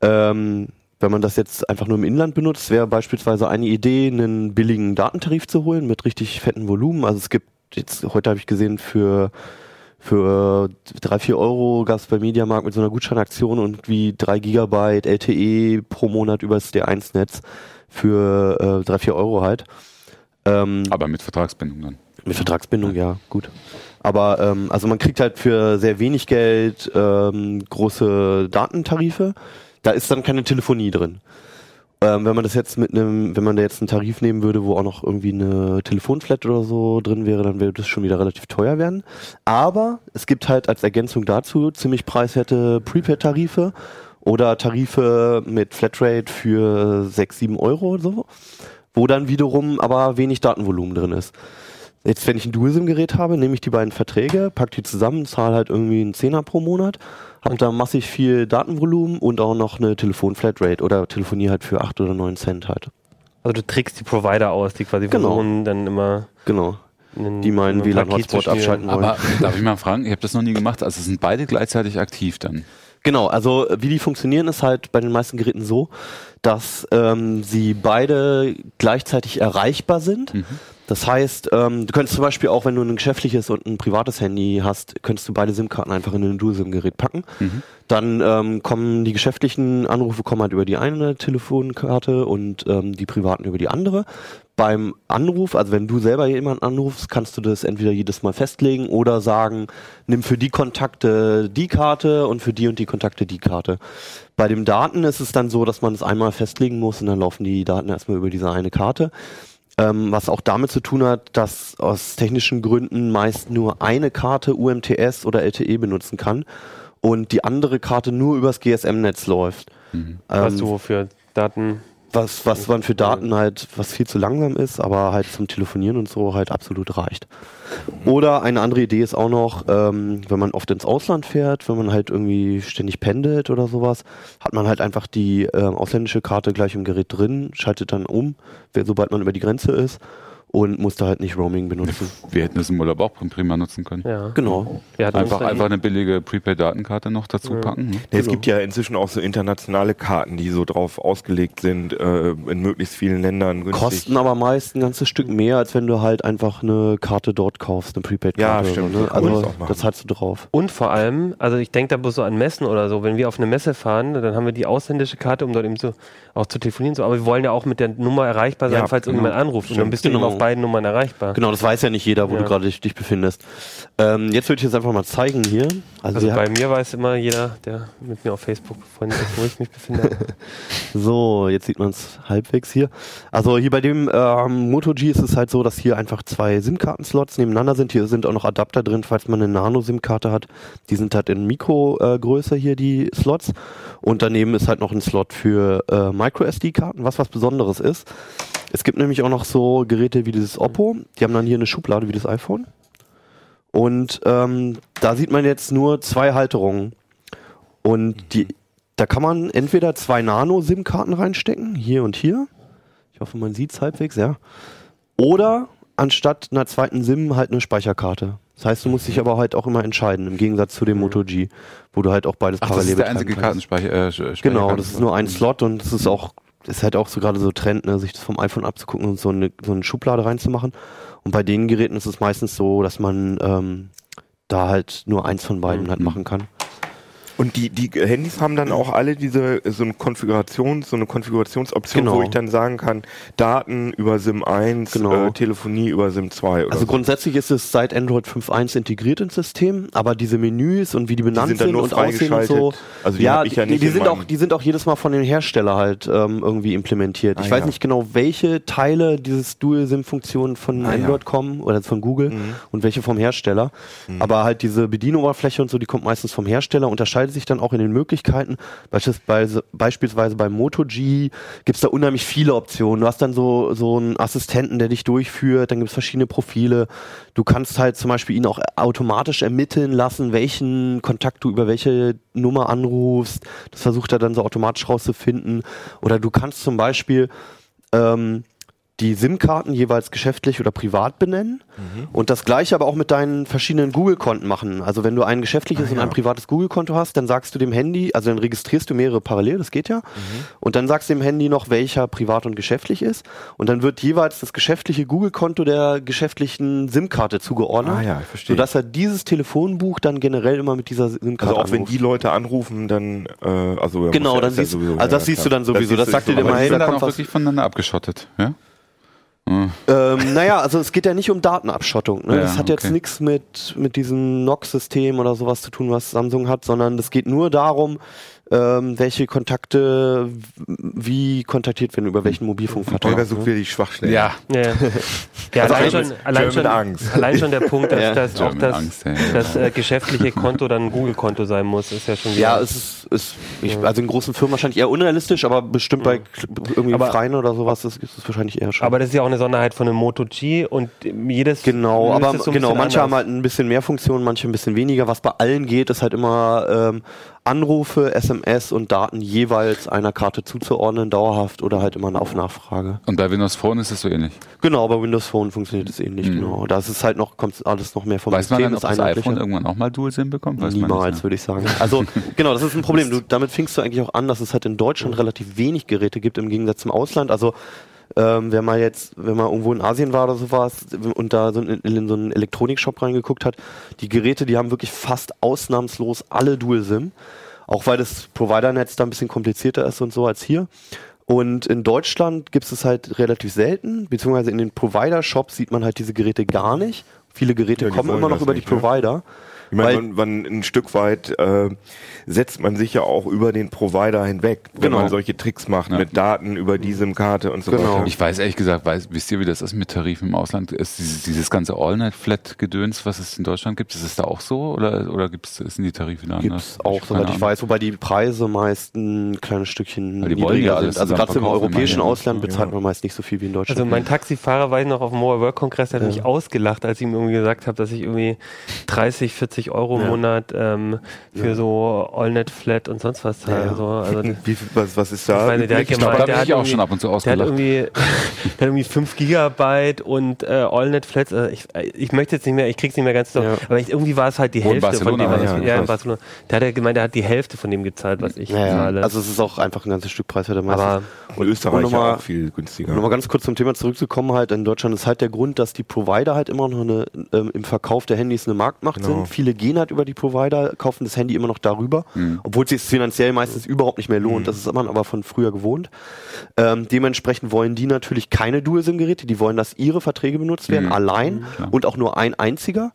Ähm, wenn man das jetzt einfach nur im Inland benutzt, wäre beispielsweise eine Idee, einen billigen Datentarif zu holen mit richtig fetten Volumen. Also es gibt jetzt, heute habe ich gesehen, für für drei vier Euro gab es bei Mediamarkt mit so einer Gutscheinaktion und wie drei Gigabyte LTE pro Monat übers D1-Netz für äh, drei vier Euro halt. Ähm, Aber mit Vertragsbindung dann. mit Vertragsbindung, ja, gut. Aber ähm, also man kriegt halt für sehr wenig Geld ähm, große Datentarife. Da ist dann keine Telefonie drin. Ähm, wenn man das jetzt mit einem, wenn man da jetzt einen Tarif nehmen würde, wo auch noch irgendwie eine Telefonflat oder so drin wäre, dann würde das schon wieder relativ teuer werden. Aber es gibt halt als Ergänzung dazu ziemlich preiswerte Prepaid-Tarife oder Tarife mit Flatrate für 6, 7 Euro oder so, wo dann wiederum aber wenig Datenvolumen drin ist. Jetzt, wenn ich ein Dual-SIM-Gerät habe, nehme ich die beiden Verträge, pack die zusammen, zahle halt irgendwie einen Zehner pro Monat, habe da massig viel Datenvolumen und auch noch eine Telefon-Flatrate oder telefoniere halt für 8 oder 9 Cent halt. Also du trickst die Provider aus, die quasi Genau. versuchen dann immer Genau. einen, Die meinen WLAN-Hotspot abschalten wollen. Aber darf ich mal fragen, ich habe das noch nie gemacht, also sind beide gleichzeitig aktiv dann? Genau, also äh, wie die funktionieren, ist halt bei den meisten Geräten so, dass ähm, sie beide gleichzeitig erreichbar sind. Mhm. Das heißt, ähm, du könntest zum Beispiel auch, wenn du ein geschäftliches und ein privates Handy hast, könntest du beide SIM-Karten einfach in ein Dual-SIM-Gerät packen. Mhm. Dann ähm, kommen die geschäftlichen Anrufe kommen halt über die eine Telefonkarte und ähm, die privaten über die andere. Beim Anruf, also wenn du selber jemanden anrufst, kannst du das entweder jedes Mal festlegen oder sagen, nimm für die Kontakte die Karte und für die und die Kontakte die Karte. Bei dem Daten ist es dann so, dass man es einmal festlegen muss und dann laufen die Daten erstmal über diese eine Karte. Ähm, was auch damit zu tun hat, dass aus technischen Gründen meist nur eine Karte UMTS oder LTE benutzen kann und die andere Karte nur übers GSM-Netz läuft. Mhm. Was Ähm, du wofür Daten. Was, was man für Daten halt, was viel zu langsam ist, aber halt zum Telefonieren und so halt absolut reicht. Oder eine andere Idee ist auch noch, ähm, wenn man oft ins Ausland fährt, wenn man halt irgendwie ständig pendelt oder sowas, hat man halt einfach die ähm, ausländische Karte gleich im Gerät drin, schaltet dann um, wer- sobald man über die Grenze ist und muss da halt nicht Roaming benutzen. Wir hätten das im Urlaub auch prima nutzen können. Ja. Genau. Einfach, einfach eh- eine billige Prepaid-Datenkarte noch dazu packen. Ne? Ja, Es gibt ja inzwischen auch so internationale Karten, die so drauf ausgelegt sind, äh, in möglichst vielen Ländern günstig. Kosten aber meist ein ganzes Stück mehr, als wenn du halt einfach eine Karte dort kaufst, eine Prepaid-Karte. Ja, stimmt, ne? das Also das zahlst du drauf. Und vor allem, also ich denke da bloß so an Messen oder so, wenn wir auf eine Messe fahren, dann haben wir die ausländische Karte, um dort eben so auch zu telefonieren, so, aber wir wollen ja auch mit der Nummer erreichbar sein, Ja, falls genau. irgendjemand anruft. Und dann Stimmt. bist du Genau. auf beiden Nummern erreichbar. Genau, das weiß ja nicht jeder, wo Ja. du gerade dich, dich befindest. Ähm, jetzt würde ich jetzt einfach mal zeigen hier. Also, Also bei mir weiß immer jeder, der mit mir auf Facebook befreundet ist, wo ich mich befinde. [laughs] so, jetzt sieht man es halbwegs hier. Also hier bei dem ähm, Moto G ist es halt so, dass hier einfach zwei SIM-Karten-Slots nebeneinander sind. Hier sind auch noch Adapter drin, falls man eine Nano-SIM-Karte hat. Die sind halt in Mikro-Größe hier, die Slots. Und daneben ist halt noch ein Slot für äh, Micro-SD-Karten, was was Besonderes ist. Es gibt nämlich auch noch so Geräte wie dieses Oppo. Die haben dann hier eine Schublade wie das iPhone. Und ähm, da sieht man jetzt nur zwei Halterungen. Und die da kann man entweder zwei Nano-SIM-Karten reinstecken, hier und hier. Ich hoffe, man sieht es halbwegs, ja. Oder anstatt einer zweiten SIM halt eine Speicherkarte. Das heißt, du musst dich aber halt auch immer entscheiden, im Gegensatz zu dem Moto G, wo du halt auch beides Ach, das parallel ist der einzige kannst. Kartenspeicher. Äh, Genau, das ist nur ein Slot und es ist auch, ist halt auch so gerade so Trend, ne, sich das vom iPhone abzugucken und so eine, so eine Schublade reinzumachen. Und bei den Geräten ist es meistens so, dass man ähm, da halt nur eins von beiden halt machen kann. Und die, die Handys haben dann auch alle diese so eine Konfigurations, so eine Konfigurationsoption, Genau. wo ich dann sagen kann, Daten über SIM 1, Genau. äh, Telefonie über SIM 2 oder Also so. grundsätzlich ist es seit Android 5.1 integriert ins System, aber diese Menüs und wie die benannt sind dann sind nur und aussehen und so. Also die ja, ich ja die, nicht die in sind auch, die sind auch jedes Mal von den Hersteller halt ähm, irgendwie implementiert. ich Ah, weiß ja. nicht genau, welche Teile dieses Dual-SIM-Funktion von Ah, ja. Android kommen oder von Google Mhm. und welche vom Hersteller. Aber halt diese Bedienoberfläche und so, die kommt meistens vom Hersteller, unterscheidet sich dann auch in den Möglichkeiten. Beispielsweise, beispielsweise beim Moto G gibt's da unheimlich viele Optionen. Du hast dann so, so einen Assistenten, der dich durchführt, dann gibt's verschiedene Profile. Du kannst halt zum Beispiel ihn auch automatisch ermitteln lassen, welchen Kontakt du über welche Nummer anrufst. Das versucht er dann so automatisch rauszufinden. Oder du kannst zum Beispiel ähm, die SIM-Karten jeweils geschäftlich oder privat benennen und das gleiche aber auch mit deinen verschiedenen Google-Konten machen. Also wenn du ein geschäftliches und ein privates Google-Konto hast, dann sagst du dem Handy, also dann registrierst du mehrere parallel, das geht ja, und dann sagst du dem Handy noch, welcher privat und geschäftlich ist und dann wird jeweils das geschäftliche Google-Konto der geschäftlichen SIM-Karte zugeordnet, Ah ja, ich verstehe. sodass er dieses Telefonbuch dann generell immer mit dieser SIM-Karte Also auch wenn anruft. die Leute anrufen, dann äh, also ja, Genau, ja- dann ist ja siehst- sowieso, also das siehst du dann sowieso, das siehst sagt du dir immer, hey, da dann kommt auch was- wirklich voneinander abgeschottet, ja? Ähm, naja, also es geht ja nicht um Datenabschottung. Ne? Ja, das hat jetzt okay. nichts mit, mit diesem NOx-System oder sowas zu tun, was Samsung hat, sondern es geht nur darum, ähm, welche Kontakte wie kontaktiert werden, über welchen Mobilfunkvertrag. Holger ne? sucht wieder die Schwachstellen. Ja. Ja, [laughs] ja Also allein, schon, allein, schon, allein schon der Punkt, dass, Ja. dass auch das, Angst, ja, das äh, geschäftliche Konto dann ein Google-Konto sein muss, ist ja schon wieder. Ja, es ist, ist ich, also in großen Firmen wahrscheinlich eher unrealistisch, aber bestimmt bei irgendwie Aber- Freien oder sowas ist, ist es wahrscheinlich eher schon. aber das ist ja auch eine Sonderheit von einem Moto G und jedes. Genau, aber so ein genau, manche haben anders. halt ein bisschen mehr Funktionen, manche ein bisschen weniger. Was bei allen geht, ist halt immer ähm, Anrufe, SMS und Daten jeweils einer Karte zuzuordnen, dauerhaft oder halt immer auf Nachfrage. Und bei Windows Phone ist es so ähnlich. Genau, bei Windows Phone funktioniert es ähnlich, genau. Da ist es halt noch, kommt alles noch mehr vom Mhm. Weiß man System, dann, ob das iPhone irgendwann auch mal Dual-SIM bekommt? Weiß Niemals, nicht, ne? würde ich sagen. Also, [laughs] genau, das ist ein Problem. Du, damit fingst du eigentlich auch an, dass es halt in Deutschland relativ wenig Geräte gibt im Gegensatz zum Ausland. Also, ähm, wenn man jetzt, wenn man irgendwo in Asien war oder sowas und da so in, in so einen Elektronikshop reingeguckt hat, die Geräte, die haben wirklich fast ausnahmslos alle Dual-SIM. Auch weil das Providernetz da ein bisschen komplizierter ist und so als hier. Und in Deutschland gibt es halt relativ selten, beziehungsweise in den Provider-Shops sieht man halt diese Geräte gar nicht. Viele Geräte Ja, kommen immer noch über nicht, die ne? Ich meine, man, man ein Stück weit äh, setzt man sich ja auch über den Provider hinweg, wenn Genau. man solche Tricks macht Ja. mit Daten über die SIM-Karte und so Genau. weiter. Ich weiß ehrlich gesagt, weiß, wisst ihr, wie das ist mit Tarifen im Ausland? Ist dieses, dieses ganze All-Night-Flat-Gedöns, was es in Deutschland gibt, ist es da auch so oder, oder gibt's, sind die Tarife da Gibt anders? es auch, Keine soweit ich weiß, wobei die Preise meist ein kleines Stückchen niedriger sind. Also gerade im europäischen ich. Ausland bezahlt man meist nicht so viel wie in Deutschland. Also mein Taxifahrer war ich noch auf dem Mobile World Kongress, der hat Ja. mich ausgelacht, als ich ihm irgendwie gesagt habe, dass ich irgendwie 30, 40 Euro im Ja. Monat ähm, für so Allnet Flat und sonst was. Ja, ja. So. Also, ich [laughs] Wie, was, was ist da? meine, der hat Ich da der hat ich auch irgendwie- schon ab und zu der hat ausgelacht. irgendwie, [laughs] der hat irgendwie 5 Gigabyte und äh, Allnet Flats. Äh, ich, äh, ich möchte jetzt nicht mehr, ich krieg's nicht mehr ganz so, Ja. aber ich, irgendwie war es halt die Hälfte von dem, was ja, ich, ja, in. Barcelona. Der hat ja gemeint, der hat die Hälfte von dem gezahlt, was ich ja, ja. zahle. Also es ist auch einfach ein ganzes Stück preiswerter meistens. aber Und Österreich Und nochmal- ja auch viel günstiger. Nochmal ganz kurz zum Thema zurückzukommen, halt in Deutschland ist halt der Grund, dass die Provider halt immer noch eine, ähm, im Verkauf der Handys eine Marktmacht Genau. sind. Viele gehen halt über die Provider, kaufen das Handy immer noch darüber, obwohl es sich finanziell meistens überhaupt nicht mehr lohnt. Das ist man aber von früher gewohnt. Ähm, dementsprechend wollen die natürlich keine Dual-SIM-Geräte, die wollen, dass ihre Verträge benutzt werden, Mhm. allein Klar. und auch nur ein einziger.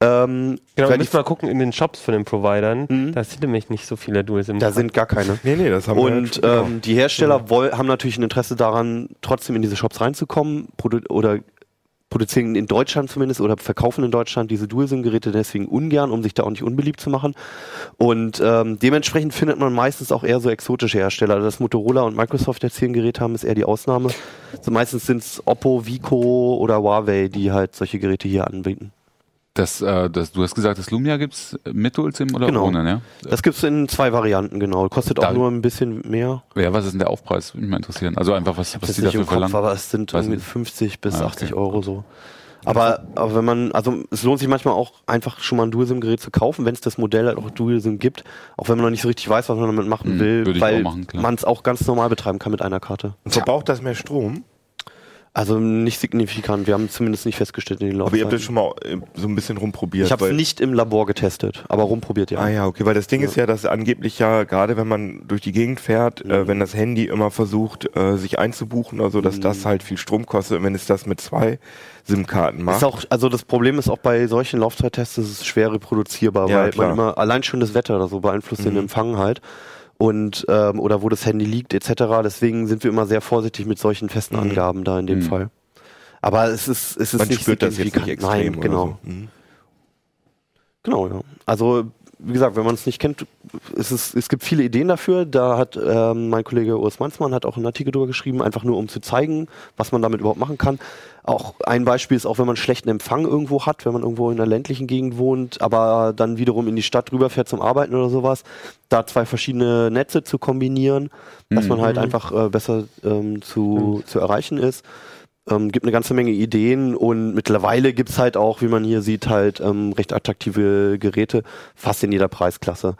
Ähm, genau, wir müssen mal gucken in den Shops von den Providern. Mhm. Da sind nämlich nicht so viele Dual SIM. da sind gar keine. nee, nee, das haben wir Und halt- genau. ähm, die Hersteller woll, haben natürlich ein Interesse daran, trotzdem in diese Shops reinzukommen produ oder produzieren in Deutschland zumindest oder verkaufen in Deutschland diese Dual-SIM-Geräte deswegen ungern, um sich da auch nicht unbeliebt zu machen. Und ähm, dementsprechend findet man meistens auch eher so exotische Hersteller. Dass Motorola und Microsoft jetzt hier ein Gerät haben, ist eher die Ausnahme. So meistens sind es Oppo, Vico oder Huawei, die halt solche Geräte hier anbieten. Das, äh, das, du hast gesagt, das Lumia gibt's mit Dual-SIM oder Genau. ohne, ne? Das gibt's in zwei Varianten, genau. Kostet auch Da- nur ein bisschen mehr. Ja, was ist denn der Aufpreis? Würde mich mal interessieren. Also einfach, was, was das die nicht dafür im Kopf, verlangen. aber es sind Weiß irgendwie nicht. 50 bis Ah, okay. 80 Euro so. Aber, aber wenn man, also es lohnt sich manchmal auch einfach schon mal ein Dual-SIM-Gerät zu kaufen, wenn es das Modell halt auch Dual-SIM gibt, auch wenn man noch nicht so richtig weiß, was man damit machen Hm, will, würde ich auch weil machen, klar. man es auch ganz normal betreiben kann mit einer Karte. Und verbraucht das mehr Strom? Also nicht signifikant, wir haben zumindest nicht festgestellt in den Aber ihr habt das Laufzeiten. schon mal äh, so ein bisschen rumprobiert. Ich habe es nicht im Labor getestet, aber rumprobiert ja. Ah ja, okay, weil das Ding ist ja, dass angeblich ja, gerade wenn man durch die Gegend fährt, Mhm. äh, wenn das Handy immer versucht, äh, sich einzubuchen, also dass Mhm. das halt viel Strom kostet, wenn es das mit zwei SIM-Karten macht. Ist auch, also das Problem ist auch bei solchen Laufzeittests, ist es schwer reproduzierbar, Ja, weil klar. man immer allein schon das Wetter oder so beeinflusst den Mhm. Empfang halt und ähm, oder wo das Handy liegt etc. Deswegen sind wir immer sehr vorsichtig mit solchen festen Mhm. Angaben da in dem Mhm. Fall. Aber es ist es ist man nicht spürt das jetzt nicht extrem Nein, genau. so. Mhm. Genau, ja. Also, wie gesagt, wenn man es nicht kennt, es, ist, es gibt viele Ideen dafür. Da hat ähm, mein Kollege Urs Manzmann hat auch einen Artikel drüber geschrieben, einfach nur um zu zeigen, was man damit überhaupt machen kann. Auch ein Beispiel ist auch, wenn man schlechten Empfang irgendwo hat, wenn man irgendwo in einer ländlichen Gegend wohnt, aber dann wiederum in die Stadt rüberfährt zum Arbeiten oder sowas, da zwei verschiedene Netze zu kombinieren, dass man halt einfach äh, besser ähm, zu, zu erreichen ist. Ähm, gibt eine ganze Menge Ideen und mittlerweile gibt's halt auch, wie man hier sieht, halt ähm, recht attraktive Geräte, fast in jeder Preisklasse.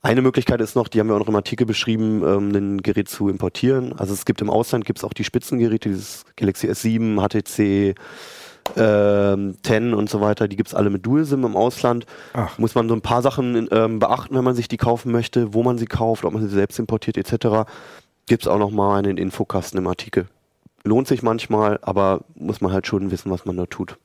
Eine Möglichkeit ist noch, die haben wir auch noch im Artikel beschrieben, ähm, ein Gerät zu importieren. Also es gibt im Ausland gibt's auch die Spitzengeräte, dieses Galaxy S7, HTC ähm, 10 und so weiter, die gibt's alle mit Dual-SIM im Ausland. Ach. Muss man so ein paar Sachen ähm, beachten, wenn man sich die kaufen möchte, wo man sie kauft, ob man sie selbst importiert etc. Gibt's auch noch mal einen Infokasten im Artikel. Lohnt sich manchmal, aber muss man halt schon wissen, was man da tut.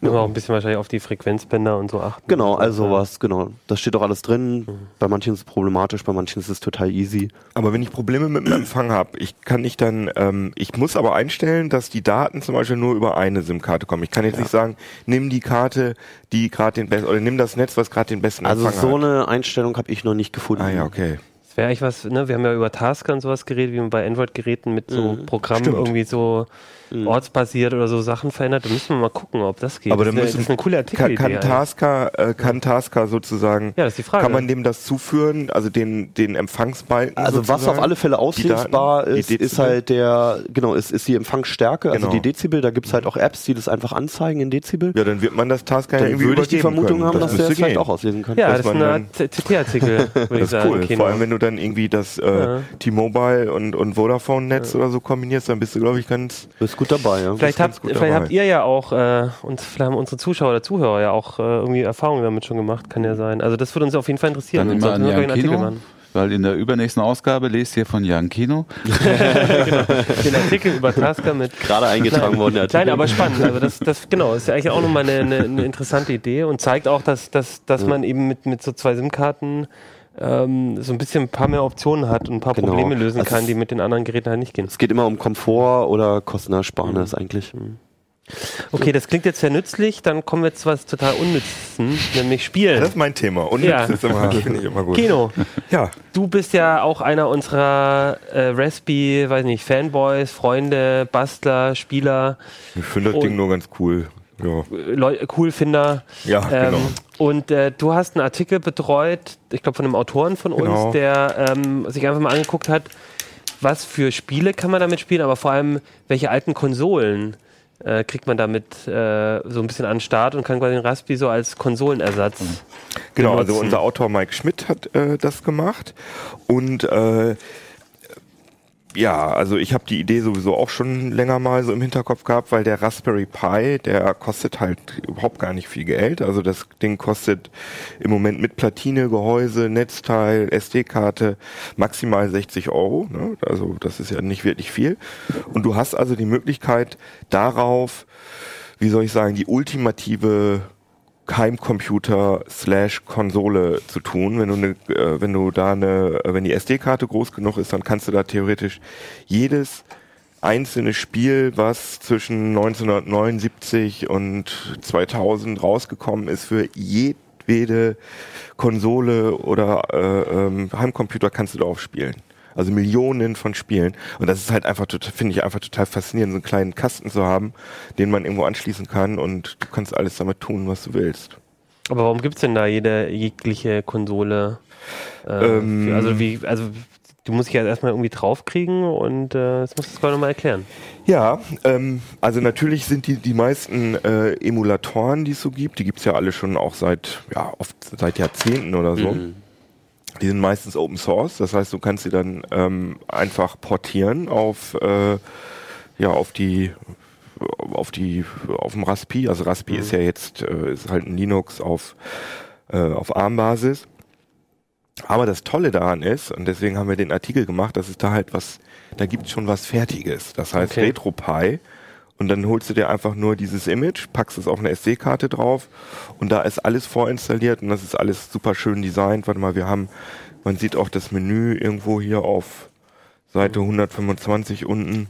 Wir auch ein bisschen wahrscheinlich auf die Frequenzbänder und so achten. Genau, also Ja. sowas, genau. Das steht auch alles drin. Bei manchen ist es problematisch, bei manchen ist es total easy. Aber wenn ich Probleme mit dem Empfang habe, ich kann nicht dann, ähm, ich muss aber einstellen, dass die Daten zum Beispiel nur über eine SIM-Karte kommen. Ich kann jetzt nicht sagen, nimm die Karte, die gerade den besten, oder nimm das Netz, was gerade den besten Also Empfang so hat. eine Einstellung habe ich noch nicht gefunden. Ah ja, okay. Das wäre eigentlich was, ne? Wir haben ja über Tasker und sowas geredet, wie man bei Android-Geräten mit so Mhm. Programmen Stimmt. irgendwie so Mhm. ortsbasiert oder so Sachen verändert. Da müssen wir mal gucken, ob das geht. Aber das, dann ist eine, müssen- das ist eine coole Kann, Artikelidee. kann. Tasker, äh, kann Tasker sozusagen, ja, das ist die Frage. kann man dem das zuführen, also den, den Empfangsbalken? Also was auf alle Fälle auslesbar Daten, ist, ist halt der, genau, ist, ist die Empfangsstärke, also Genau. die Dezibel. Da gibt's halt auch Apps, die das einfach anzeigen in Dezibel. Ja, dann wird man das Tasker ja Dann irgendwie würde ich die Vermutung können. haben, dass der es vielleicht auch auslesen kann. ja, das ist man eine Art CT-Artikel, [laughs] würde ich Das ist sagen. cool. Vor allem, wenn du dann irgendwie das äh, Ja. T-Mobile und, und Vodafone-Netz oder so kombinierst, dann bist du, glaube ich, ganz. Bist gut dabei, ja. Vielleicht, habt, gut vielleicht dabei. habt ihr ja auch, äh, und vielleicht haben unsere Zuschauer oder Zuhörer ja auch äh, irgendwie Erfahrungen damit schon gemacht, kann ja sein. Also das würde uns auf jeden Fall interessieren. Dann immer an Artikel machen. weil in der übernächsten Ausgabe lest ihr von Jan Kino. [laughs] Den Artikel über Tasker mit [laughs] Gerade eingetragen worden, der Artikel. Nein, aber spannend. Also das, das genau, ist ja eigentlich auch nochmal eine, eine, eine interessante Idee und zeigt auch, dass, dass, dass man eben mit, mit so zwei SIM-Karten ähm, so ein bisschen ein paar mehr Optionen hat und ein paar Genau. Probleme lösen Also kann, die mit den anderen Geräten halt nicht gehen. Es geht immer um Komfort oder Kostenersparnis eigentlich. Okay, das klingt jetzt sehr nützlich, dann kommen wir zu was total Unnützen, nämlich Spielen. Das ist mein Thema. Und Ja. ist immer, finde ich immer gut. Kino, Ja, du bist ja auch einer unserer äh, Raspi, weiß nicht, Fanboys, Freunde, Bastler, Spieler, ich finde das Ding nur ganz cool. Ja, Coolfinder. ja Ähm, genau. Und äh, du hast einen Artikel betreut, ich glaube von einem Autoren von uns, Genau. der ähm, sich einfach mal angeguckt hat, was für Spiele kann man damit spielen, aber vor allem, welche alten Konsolen äh, kriegt man damit äh, so ein bisschen an den Start und kann quasi den Raspi so als Konsolenersatz. Genau, also benutzen. unser Autor Mike Schmidt hat äh, das gemacht. Und äh, ja, also ich habe die Idee sowieso auch schon länger mal so im Hinterkopf gehabt, weil der Raspberry Pi, der kostet halt überhaupt gar nicht viel Geld. Also das Ding kostet im Moment mit Platine, Gehäuse, Netzteil, SD-Karte maximal 60 Euro. Ne? Also das ist ja nicht wirklich viel. Und du hast also die Möglichkeit darauf, wie soll ich sagen, die ultimative Heimcomputer slash Konsole zu tun. Wenn du eine, äh, wenn du da eine, äh, wenn die SD-Karte groß genug ist, dann kannst du da theoretisch jedes einzelne Spiel, was zwischen 1979 und 2000 rausgekommen ist, für jedwede Konsole oder äh, ähm, Heimcomputer kannst du darauf spielen. Also Millionen von Spielen. Und das ist halt einfach, finde ich einfach total faszinierend, so einen kleinen Kasten zu haben, den man irgendwo anschließen kann und du kannst alles damit tun, was du willst. Aber warum gibt's denn da jede jegliche Konsole? Äh, Ähm. für- also wie, also du musst dich ja erstmal irgendwie draufkriegen und äh, das musst du gerade nochmal erklären. Ja, ähm, also natürlich sind die, die meisten äh, Emulatoren, die es so gibt, die gibt's ja alle schon auch seit, ja, oft seit Jahrzehnten oder so. Mhm. Die sind meistens Open Source, das heißt, du kannst sie dann ähm, einfach portieren auf, äh, ja, auf die auf die auf dem Raspi. Also Raspi ist ja jetzt äh, ist halt ein Linux auf äh, auf ARM-Basis. Aber das Tolle daran ist, und deswegen haben wir den Artikel gemacht, dass es da halt was, da gibt schon was Fertiges. Das heißt Okay. RetroPie. Und dann holst du dir einfach nur dieses Image, packst es auf eine SD-Karte drauf und da ist alles vorinstalliert und das ist alles super schön designt. Warte mal, wir haben, man sieht auch das Menü irgendwo hier auf Seite 125 unten.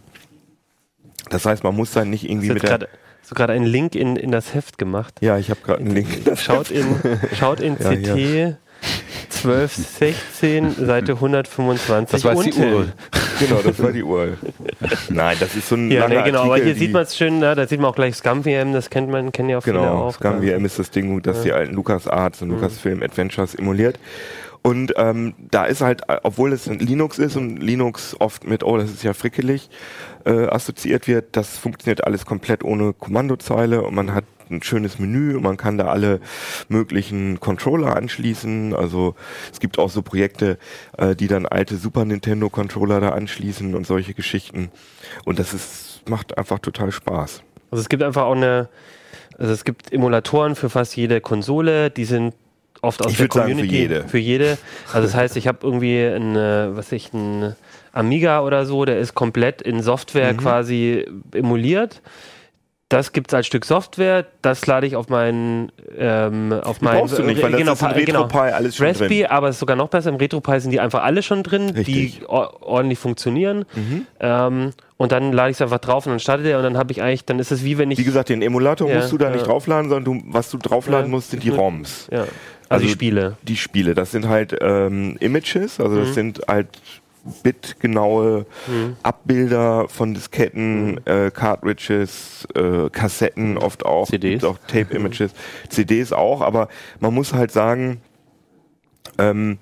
Das heißt, man muss dann nicht irgendwie mit du der, du gerade einen Link in, in das Heft gemacht? ja, ich habe gerade einen Link. Schaut in, schaut in Ja, CT 1216, Seite 125. Das war jetzt die unten. URL. Genau, das war die URL. Nein, das ist so ein Ja, langer nee, genau, aber Artikel, hier die- sieht man es schön, ne? da sieht man auch gleich ScumVM, das kennt man, kennen ja auch viele Genau, auch. ScumVM ist das Ding, das die alten LucasArts Mhm. und Lucasfilm Adventures emuliert. Und ähm, da ist halt, obwohl es ein Linux ist und Linux oft mit, oh, das ist ja frickelig, äh, assoziiert wird, das funktioniert alles komplett ohne Kommandozeile und man hat ein schönes Menü man kann da alle möglichen Controller anschließen. Also es gibt auch so Projekte, äh, die dann alte Super Nintendo Controller da anschließen und solche Geschichten. Und das ist, macht einfach total Spaß. Also es gibt einfach auch eine, also es gibt Emulatoren für fast jede Konsole, die sind oft aus Ich der würd sagen, für Community. jede. Für jede. Also das heißt, ich habe irgendwie ein, äh, was ich, ein Amiga oder so, der ist komplett in Software Mhm. quasi emuliert. Das gibt's als Stück Software, das lade ich auf meinen, ähm, auf meinen, brauchst du nicht, weil das ist in genau, RetroPie alles schon Raspberry, drin. aber es ist sogar noch besser, im RetroPie sind die einfach alle schon drin, Richtig. Mhm. die or ordentlich funktionieren. Ähm, und dann lade ich es einfach drauf und dann startet er und dann habe ich eigentlich, dann ist es wie wenn ich Wie gesagt, den Emulator Ja, musst du da nicht ja. draufladen, sondern du, was du draufladen Ja. musst, sind die ROMs. Ja. Also, Also die Spiele. Die Spiele, das sind halt ähm, Images, also Mhm. das sind halt bitgenaue Mhm. Abbilder von Disketten, äh, Cartridges, äh, Kassetten oft auch, CDs. auch Tape-Images, [laughs] CDs auch, aber man muss halt sagen, ähm,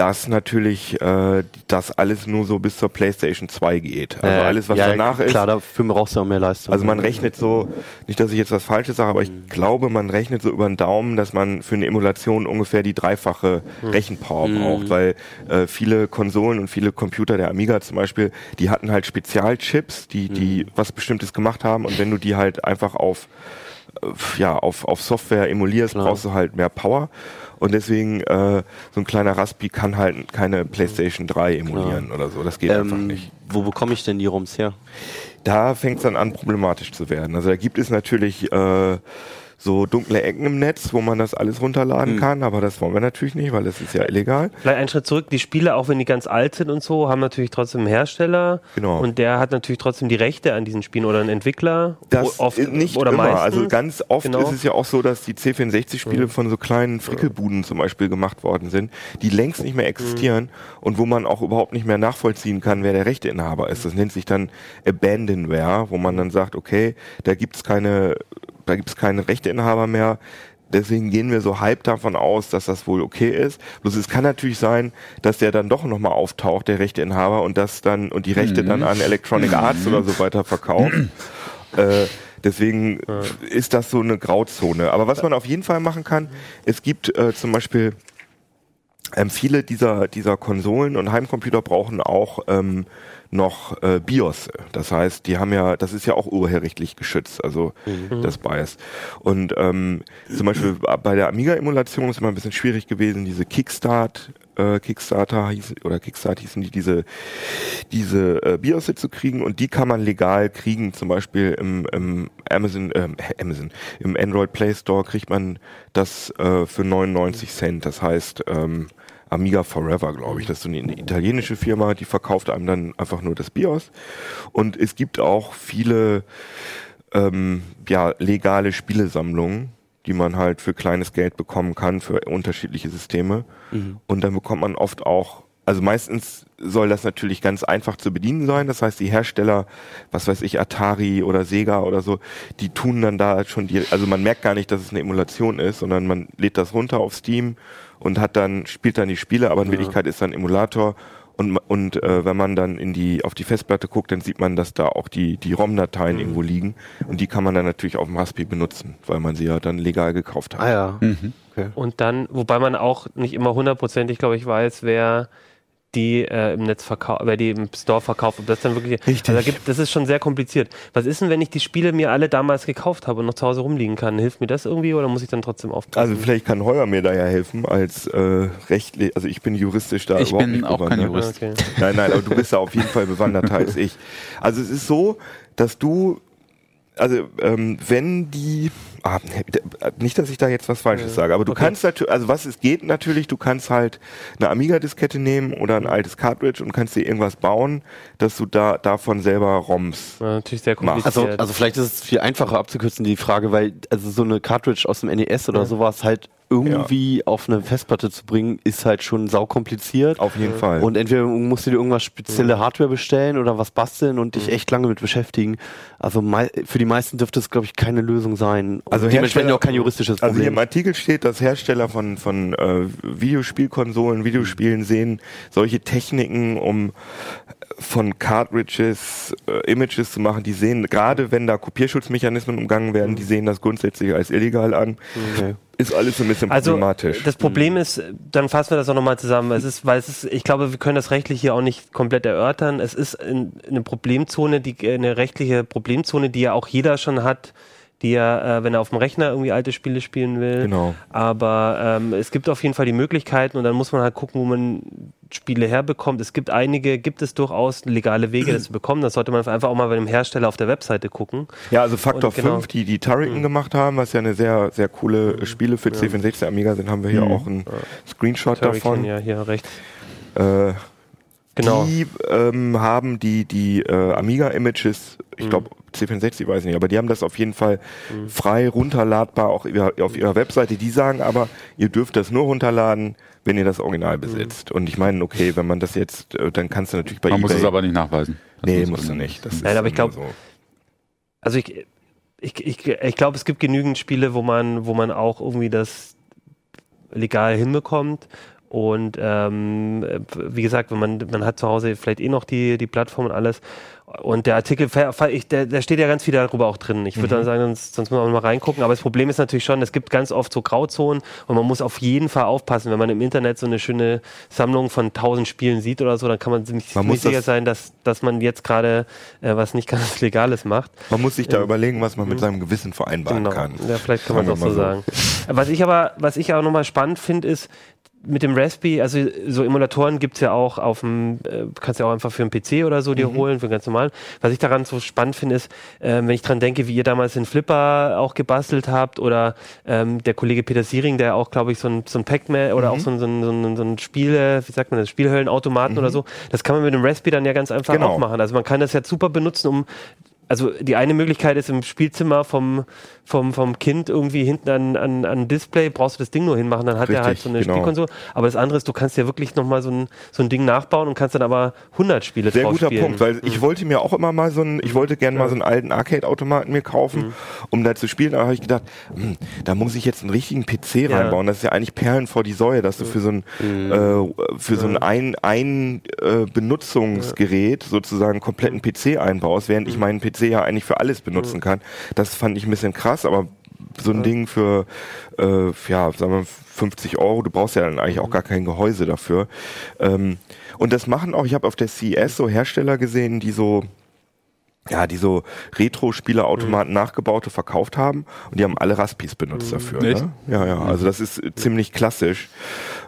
dass natürlich äh, das alles nur so bis zur PlayStation 2 geht. Also Äh, alles, was ja, danach ist, Klar, dafür brauchst du auch mehr Leistung. also man rechnet so, nicht, dass ich jetzt was Falsches sage, aber ich glaube, man rechnet so über den Daumen, dass man für eine Emulation ungefähr die dreifache Rechenpower braucht, weil äh, viele Konsolen und viele Computer, der Amiga zum Beispiel, die hatten halt Spezialchips, die, die was Bestimmtes gemacht haben und wenn du die halt einfach auf ja, auf, auf Software emulierst, Klar. brauchst du halt mehr Power. Und deswegen, äh, so ein kleiner Raspi kann halt keine PlayStation 3 emulieren oder so. Das geht einfach ähm, nicht wo bekomme ich denn die ROMs her? da fängt es dann an, problematisch zu werden. Also da gibt es natürlich äh, so dunkle Ecken im Netz, wo man das alles runterladen Hm. kann, aber das wollen wir natürlich nicht, weil das ist ja illegal. Vielleicht einen Schritt zurück, die Spiele, auch wenn die ganz alt sind und so, haben natürlich trotzdem einen Hersteller. Genau. Und der hat natürlich trotzdem die Rechte an diesen Spielen oder einen Entwickler. Das oft, ist nicht oder immer. meistens. Also ganz oft Genau. ist es ja auch so, dass die C64-Spiele von so kleinen Frickelbuden zum Beispiel gemacht worden sind, die längst nicht mehr existieren und wo man auch überhaupt nicht mehr nachvollziehen kann, wer der Rechteinhaber ist. Das nennt sich dann Abandonware, wo man dann sagt, okay, da gibt's keine, da gibt's keine Rechteinhaber mehr. Deswegen gehen wir so halb davon aus, dass das wohl okay ist. Bloß es kann natürlich sein, dass der dann doch nochmal auftaucht, der Rechteinhaber, und das dann und die Rechte dann an Electronic Arts oder so weiter verkauft. [clears throat] Äh, deswegen ist das so eine Grauzone. Aber was man auf jeden Fall machen kann, es gibt äh, zum Beispiel ähm, viele dieser, dieser Konsolen und Heimcomputer brauchen auch ähm, noch äh, BIOS. Das heißt, die haben ja, das ist ja auch urheberrechtlich geschützt, also das BIOS. Und ähm, zum Beispiel bei der Amiga-Emulation ist immer ein bisschen schwierig gewesen, diese Kickstart, äh, Kickstarter hießen, oder Kickstart hießen die, diese, diese äh, BIOS zu kriegen und die kann man legal kriegen, zum Beispiel im, im Amazon, ähm, Amazon, im Android Play Store kriegt man das äh, für 99 Cent. Das heißt, ähm, Amiga Forever, glaube ich. Das ist so eine, italienische Firma, die verkauft einem dann einfach nur das BIOS. Und es gibt auch viele ähm, ja, legale Spielesammlungen, die man halt für kleines Geld bekommen kann für unterschiedliche Systeme. Und dann bekommt man oft auch also meistens soll das natürlich ganz einfach zu bedienen sein. Das heißt, die Hersteller, was weiß ich, Atari oder Sega oder so, die tun dann da schon die, also man merkt gar nicht, dass es eine Emulation ist, sondern man lädt das runter auf Steam und hat dann, spielt dann die Spiele, aber in Wirklichkeit ist dann Emulator und, und äh, wenn man dann in die auf die Festplatte guckt, dann sieht man, dass da auch die die ROM-Dateien Mhm. irgendwo liegen und die kann man dann natürlich auf dem Raspi benutzen, weil man sie ja dann legal gekauft hat. Ah ja. Mhm. Okay. Und dann, wobei man auch nicht immer hundertprozentig, glaube ich, weiß, wer die äh, im Netz verkauft, wer die im Store verkauft, ob das dann wirklich. Richtig. Also da gibt, das ist schon sehr kompliziert. Was ist denn, wenn ich die Spiele mir alle damals gekauft habe und noch zu Hause rumliegen kann? Hilft mir das irgendwie oder muss ich dann trotzdem aufpassen? Also vielleicht kann Heuer mir da ja helfen als äh, rechtlich, also ich bin juristisch da Ich überhaupt bin nicht auch kein bewandert. Jurist. okay. Nein, nein, aber du bist da auf jeden Fall bewanderter [laughs] als ich. Also es ist so, dass du, also ähm, wenn die, ah, nicht, dass ich da jetzt was Falsches sage, aber du Okay. kannst natürlich, also was es geht natürlich, du kannst halt eine Amiga-Diskette nehmen oder ein altes Cartridge und kannst dir irgendwas bauen, dass du da davon selber ROMs. Ja, natürlich sehr Mach. kompliziert. Also, also vielleicht ist es viel einfacher abzukürzen, die Frage, weil also so eine Cartridge aus dem NES oder sowas halt irgendwie auf eine Festplatte zu bringen, ist halt schon saukompliziert. Auf jeden Fall. Und entweder musst du dir irgendwas spezielle Hardware bestellen oder was basteln und Mhm. dich echt lange mit beschäftigen. Also für die meisten dürfte es, glaube ich, keine Lösung sein. Und Also dementsprechend Hersteller- auch kein juristisches Also hier Problem. im Artikel steht, dass Hersteller von, von äh, Videospielkonsolen, Videospielen sehen solche Techniken, um von Cartridges äh, Images zu machen, die sehen, gerade wenn da Kopierschutzmechanismen umgangen werden, die sehen das grundsätzlich als illegal an. Okay. Ist alles so ein bisschen Also problematisch. das Problem ist, dann fassen wir das auch nochmal zusammen. Es ist, weil es ist, ich glaube, wir können das rechtlich hier auch nicht komplett erörtern. Es ist in, eine Problemzone, die eine rechtliche Problemzone, die ja auch jeder schon hat, die ja, äh, wenn er auf dem Rechner irgendwie alte Spiele spielen will. Genau. Aber ähm, es gibt auf jeden Fall die Möglichkeiten und dann muss man halt gucken, wo man Spiele herbekommt. Es gibt einige, gibt es durchaus legale Wege, das zu bekommen. Das sollte man einfach auch mal bei dem Hersteller auf der Webseite gucken. Ja, also Faktor Und genau. 5, die die Turrican gemacht haben, was ja eine sehr, sehr coole Spiele für C64 Amiga sind, haben wir hier auch einen Screenshot Turrican, davon. ja, hier rechts. Äh, Genau. Die ähm, haben die, die äh, Amiga-Images, ich Mhm. glaube C64 weiß ich nicht, aber die haben das auf jeden Fall frei runterladbar auch auf ihrer Webseite. Die sagen aber, ihr dürft das nur runterladen, wenn ihr das Original Mhm. besitzt. Und ich meine, okay, wenn man das jetzt, äh, dann kannst du natürlich bei Man muss eBay... es aber nicht nachweisen. Das nee, muss musst du nicht. Das Nein, ist aber ich immer glaub- so. Also ich, ich, ich, ich glaube, es gibt genügend Spiele, wo man, wo man auch irgendwie das legal hinbekommt. Und ähm, wie gesagt, wenn man, man hat zu Hause vielleicht eh noch die, die Plattform und alles. Und der Artikel, ich, der, der steht ja ganz viel darüber auch drin. Ich würde dann sagen, sonst, sonst muss man auch mal reingucken. Aber das Problem ist natürlich schon, es gibt ganz oft so Grauzonen und man muss auf jeden Fall aufpassen. Wenn man im Internet so eine schöne Sammlung von tausend Spielen sieht oder so, dann kann man ziemlich, Man ziemlich muss das- sicher sein, dass, dass man jetzt gerade äh, was nicht ganz [laughs] Legales macht. Man muss sich da überlegen, was man mit seinem Gewissen vereinbaren Genau. kann. Ja, vielleicht kann man es auch Sagen so sagen. Was ich aber, was ich auch nochmal spannend finde, ist, mit dem Raspi, also so Emulatoren gibt's ja auch auf dem, äh, kannst ja auch einfach für einen PC oder so dir holen, für ganz normal. Was ich daran so spannend finde, ist, ähm, wenn ich dran denke, wie ihr damals den Flipper auch gebastelt habt oder ähm, der Kollege Peter Siering, der auch, glaube ich, so ein, so ein Pac-Man oder auch so ein, so ein, so ein, so ein Spiel, äh, wie sagt man das, Spielhöllenautomaten oder so, das kann man mit dem Raspi dann ja ganz einfach Genau. auch machen. Also man kann das ja super benutzen, um also die eine Möglichkeit ist im Spielzimmer vom, vom, vom Kind irgendwie hinten an, an, an ein Display, brauchst du das Ding nur hinmachen, dann hat er Richtig, halt so eine genau. Spielkonsole. Aber das andere ist, du kannst ja wirklich nochmal so ein, so ein Ding nachbauen und kannst dann aber 100 Spiele Sehr guter spielen. Punkt, weil ich wollte mir auch immer mal so einen, ich wollte gerne mal so einen alten Arcade-Automaten mir kaufen, um da zu spielen. Aber habe ich gedacht, hm, da muss ich jetzt einen richtigen PC Ja. reinbauen. Das ist ja eigentlich Perlen vor die Säue, dass du für so ein äh, für so ein ein, ein äh, Benutzungsgerät sozusagen einen kompletten PC einbaust, während ich meinen PC ja eigentlich für alles benutzen kann. Das fand ich ein bisschen krass, aber so ein Ding für, äh, ja, sagen wir 50 Euro, du brauchst ja dann eigentlich auch gar kein Gehäuse dafür. Ähm, und das machen auch, ich habe auf der CES so Hersteller gesehen, die so ja, die so Retro-Spieleautomaten nachgebaute verkauft haben und die haben alle Raspis benutzt dafür. Echt? Ne? Ja, ja, also das ist ziemlich klassisch.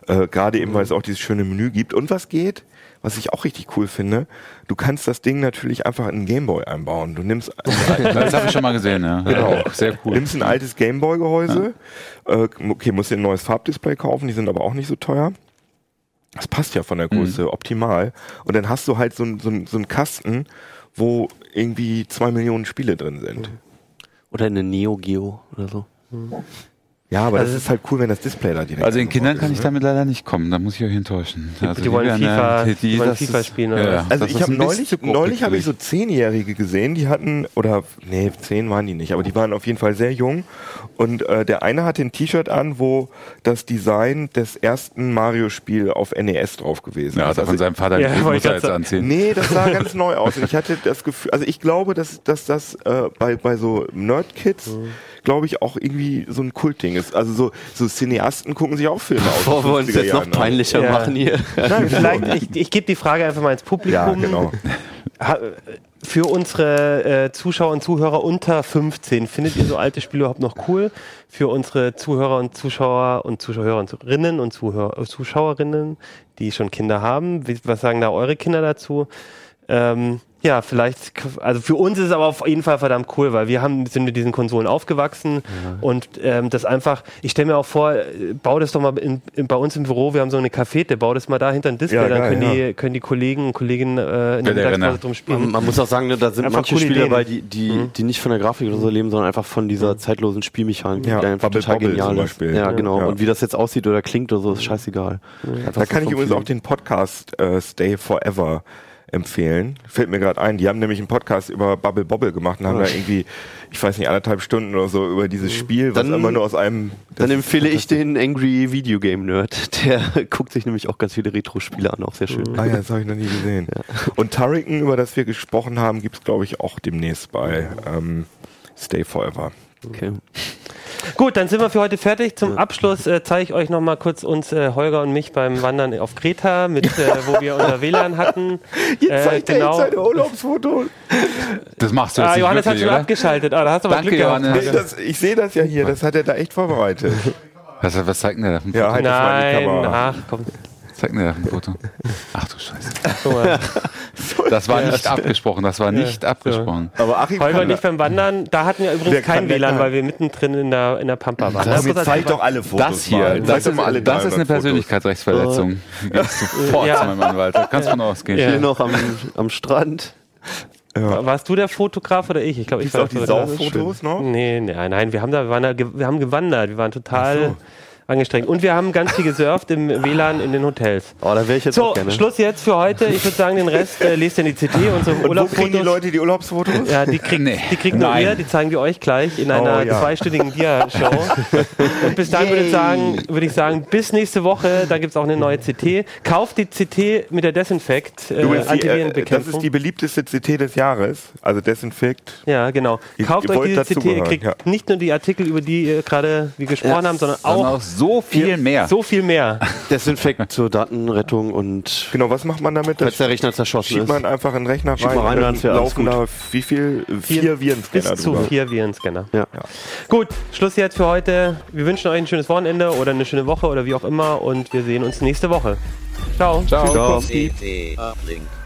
Äh, Gerade eben, weil es auch dieses schöne Menü gibt. Und was geht, was ich auch richtig cool finde, du kannst das Ding natürlich einfach in einen Gameboy einbauen. Du nimmst Das habe ich schon mal gesehen, ja. Genau. Sehr cool. Nimmst ein altes Gameboy-Gehäuse. Äh, okay, musst dir ein neues Farbdisplay kaufen, die sind aber auch nicht so teuer. Das passt ja von der Größe optimal. Und dann hast du halt so, ein- so, ein- so einen Kasten, wo irgendwie zwei Millionen Spiele drin sind. Oder eine Neo Geo oder so. Ja, aber Also das ist halt cool, wenn das Display da direkt Also den Kindern kann ist, ich ne? damit leider nicht kommen. Da muss ich euch enttäuschen. Also die wollen FIFA äh, die wollen das FIFA ist- spielen, oder Ja, ja. was? Also Das ich habe neulich, neulich habe ich so Zehnjährige gesehen, die hatten, oder nee, zehn waren die nicht, aber die waren auf jeden Fall sehr jung. Und äh, der eine hatte ein T-Shirt an, wo das Design des ersten Mario-Spiel auf NES drauf gewesen Ja, ist. hat er von Also- seinem Vater Ja, gekriegt, muss er jetzt anziehen. Nee, das sah ganz [laughs] neu aus. Und ich hatte das Gefühl, also ich glaube, dass, dass das äh, bei, bei so Nerd-Kids, glaube ich, auch irgendwie so ein Kultding ist. Also so, so Cineasten gucken sich auch Filme aus. Bevor wir uns 50er jetzt noch an. peinlicher Ja. machen hier. Nein, [laughs] vielleicht, ich, ich gebe die Frage einfach mal ins Publikum. Ja, genau. Für unsere äh, Zuschauer und Zuhörer unter 15, findet ihr so alte Spiele überhaupt noch cool? Für unsere Zuhörer und Zuschauer und Zuschauerinnen und Zuhörer, äh, Zuschauerinnen, die schon Kinder haben, wie, was sagen da eure Kinder dazu? Ähm, ja, vielleicht, also für uns ist es aber auf jeden Fall verdammt cool, weil wir haben, sind mit diesen Konsolen aufgewachsen und ähm, das einfach, ich stelle mir auch vor, äh, bau das doch mal in, in, bei uns im Büro, wir haben so eine Cafete, bau das mal da hinter ein Display, Ja, dann geil, können, ja. die, können die Kollegen und Kolleginnen äh, in der Ja, der Mittagspause drum spielen. Man, man muss auch sagen, ne, da sind Einfach manche coole Spiele Ideen. dabei, die, die, die nicht von der Grafik oder so leben, sondern einfach von dieser zeitlosen Spielmechanik, Ja, die einfach Bubble total Bobble genial zum ist. Beispiel. Ja, genau. Ja. Und wie das jetzt aussieht oder klingt oder so, ist scheißegal. Einfach Da so kann ich übrigens auch den Podcast äh, Stay Forever empfehlen. Fällt mir gerade ein. Die haben nämlich einen Podcast über Bubble Bobble gemacht und haben da irgendwie, ich weiß nicht, anderthalb Stunden oder so über dieses Spiel, was Dann- immer nur aus einem. Dann empfehle ich [laughs] den Angry Video Game Nerd. [laughs] Der guckt sich nämlich auch ganz viele Retro-Spiele an, auch sehr schön. Ah ja, das habe ich noch nie gesehen. Und Turrican, über das wir gesprochen haben, gibt's glaube ich, auch demnächst bei ähm, Stay Forever. Okay. Gut, dann sind wir für heute fertig. Zum Abschluss äh, zeige ich euch noch mal kurz uns, äh, Holger und mich beim Wandern auf Kreta, mit, äh, wo wir unser WLAN hatten. Äh, genau. Urlaubsfoto. Das machst du jetzt Ah, nicht Johannes hat wirklich, schon oder? abgeschaltet. Ah, da hast du aber Danke, Glück gehabt. Johannes. Nee, das, ich sehe das ja hier, das hat er da echt vorbereitet. Was, was zeigt denn der da? Ja, halt das mal in die Nein, Kamera. ach komm. Zeig mir dem Foto. Ach du Scheiße. [laughs] [laughs] Das war nicht abgesprochen, das war nicht abgesprochen. Aber Achim Holger ich beim Wandern, da hatten wir übrigens kein WLAN, weil wir mittendrin in der, in der Pampa waren. Komm, Das jetzt zeig doch alle Fotos Das hier, das, ist, alle das ist 300 eine Fotos. Persönlichkeitsrechtsverletzung. Gehst sofort Ja. zu meinem Anwalt. Da kannst du von ausgehen. Ja. Hier noch am, am Strand. Warst du der Fotograf oder ich? Ich glaube, ich war auch die der Fotograf. Sauffotos noch? Nee, nee, nein, wir haben da, wir, waren da, wir haben gewandert, wir waren total angestrengt. Und wir haben ganz viel gesurft im WLAN in den Hotels. Oh, da wäre ich jetzt So, auch gerne. Schluss jetzt für heute. Ich würde sagen, den Rest äh, lest ihr in die CT, unsere Und wo kriegen die Urlaubsfotos. Leute die Urlaubsfotos? Ja, die kriegt, Nee. die kriegt nur ihr, die zeigen wir euch gleich in einer Oh, ja. zweistündigen Dia-Show. Und bis dahin würde ich, sagen, würde ich sagen, bis nächste Woche, da gibt es auch eine neue CT. Kauft die CT mit der Desinfekt, äh, Übrigens, die, äh, das ist die beliebteste CT des Jahres, also Desinfekt. Ja, genau. Kauft ihr euch diese CT, ihr kriegt ja. nicht nur die Artikel, über die ihr gerade wie gesprochen Ja, haben, sondern auch so viel mehr. so viel mehr. [laughs] Desinfekt zur Datenrettung und Genau, was macht man damit? falls der Rechner zerschossen schiebt ist. man einfach in den Rechner Schiebt rein, rein, und dann ja laufen da wie viel? Vier Virenscanner Bis zu drüber. vier Virenscanner. Ja. Gut, Schluss jetzt für heute. Wir wünschen euch ein schönes Wochenende oder eine schöne Woche oder wie auch immer und wir sehen uns nächste Woche. Ciao. Ciao. Ciao. Uplink.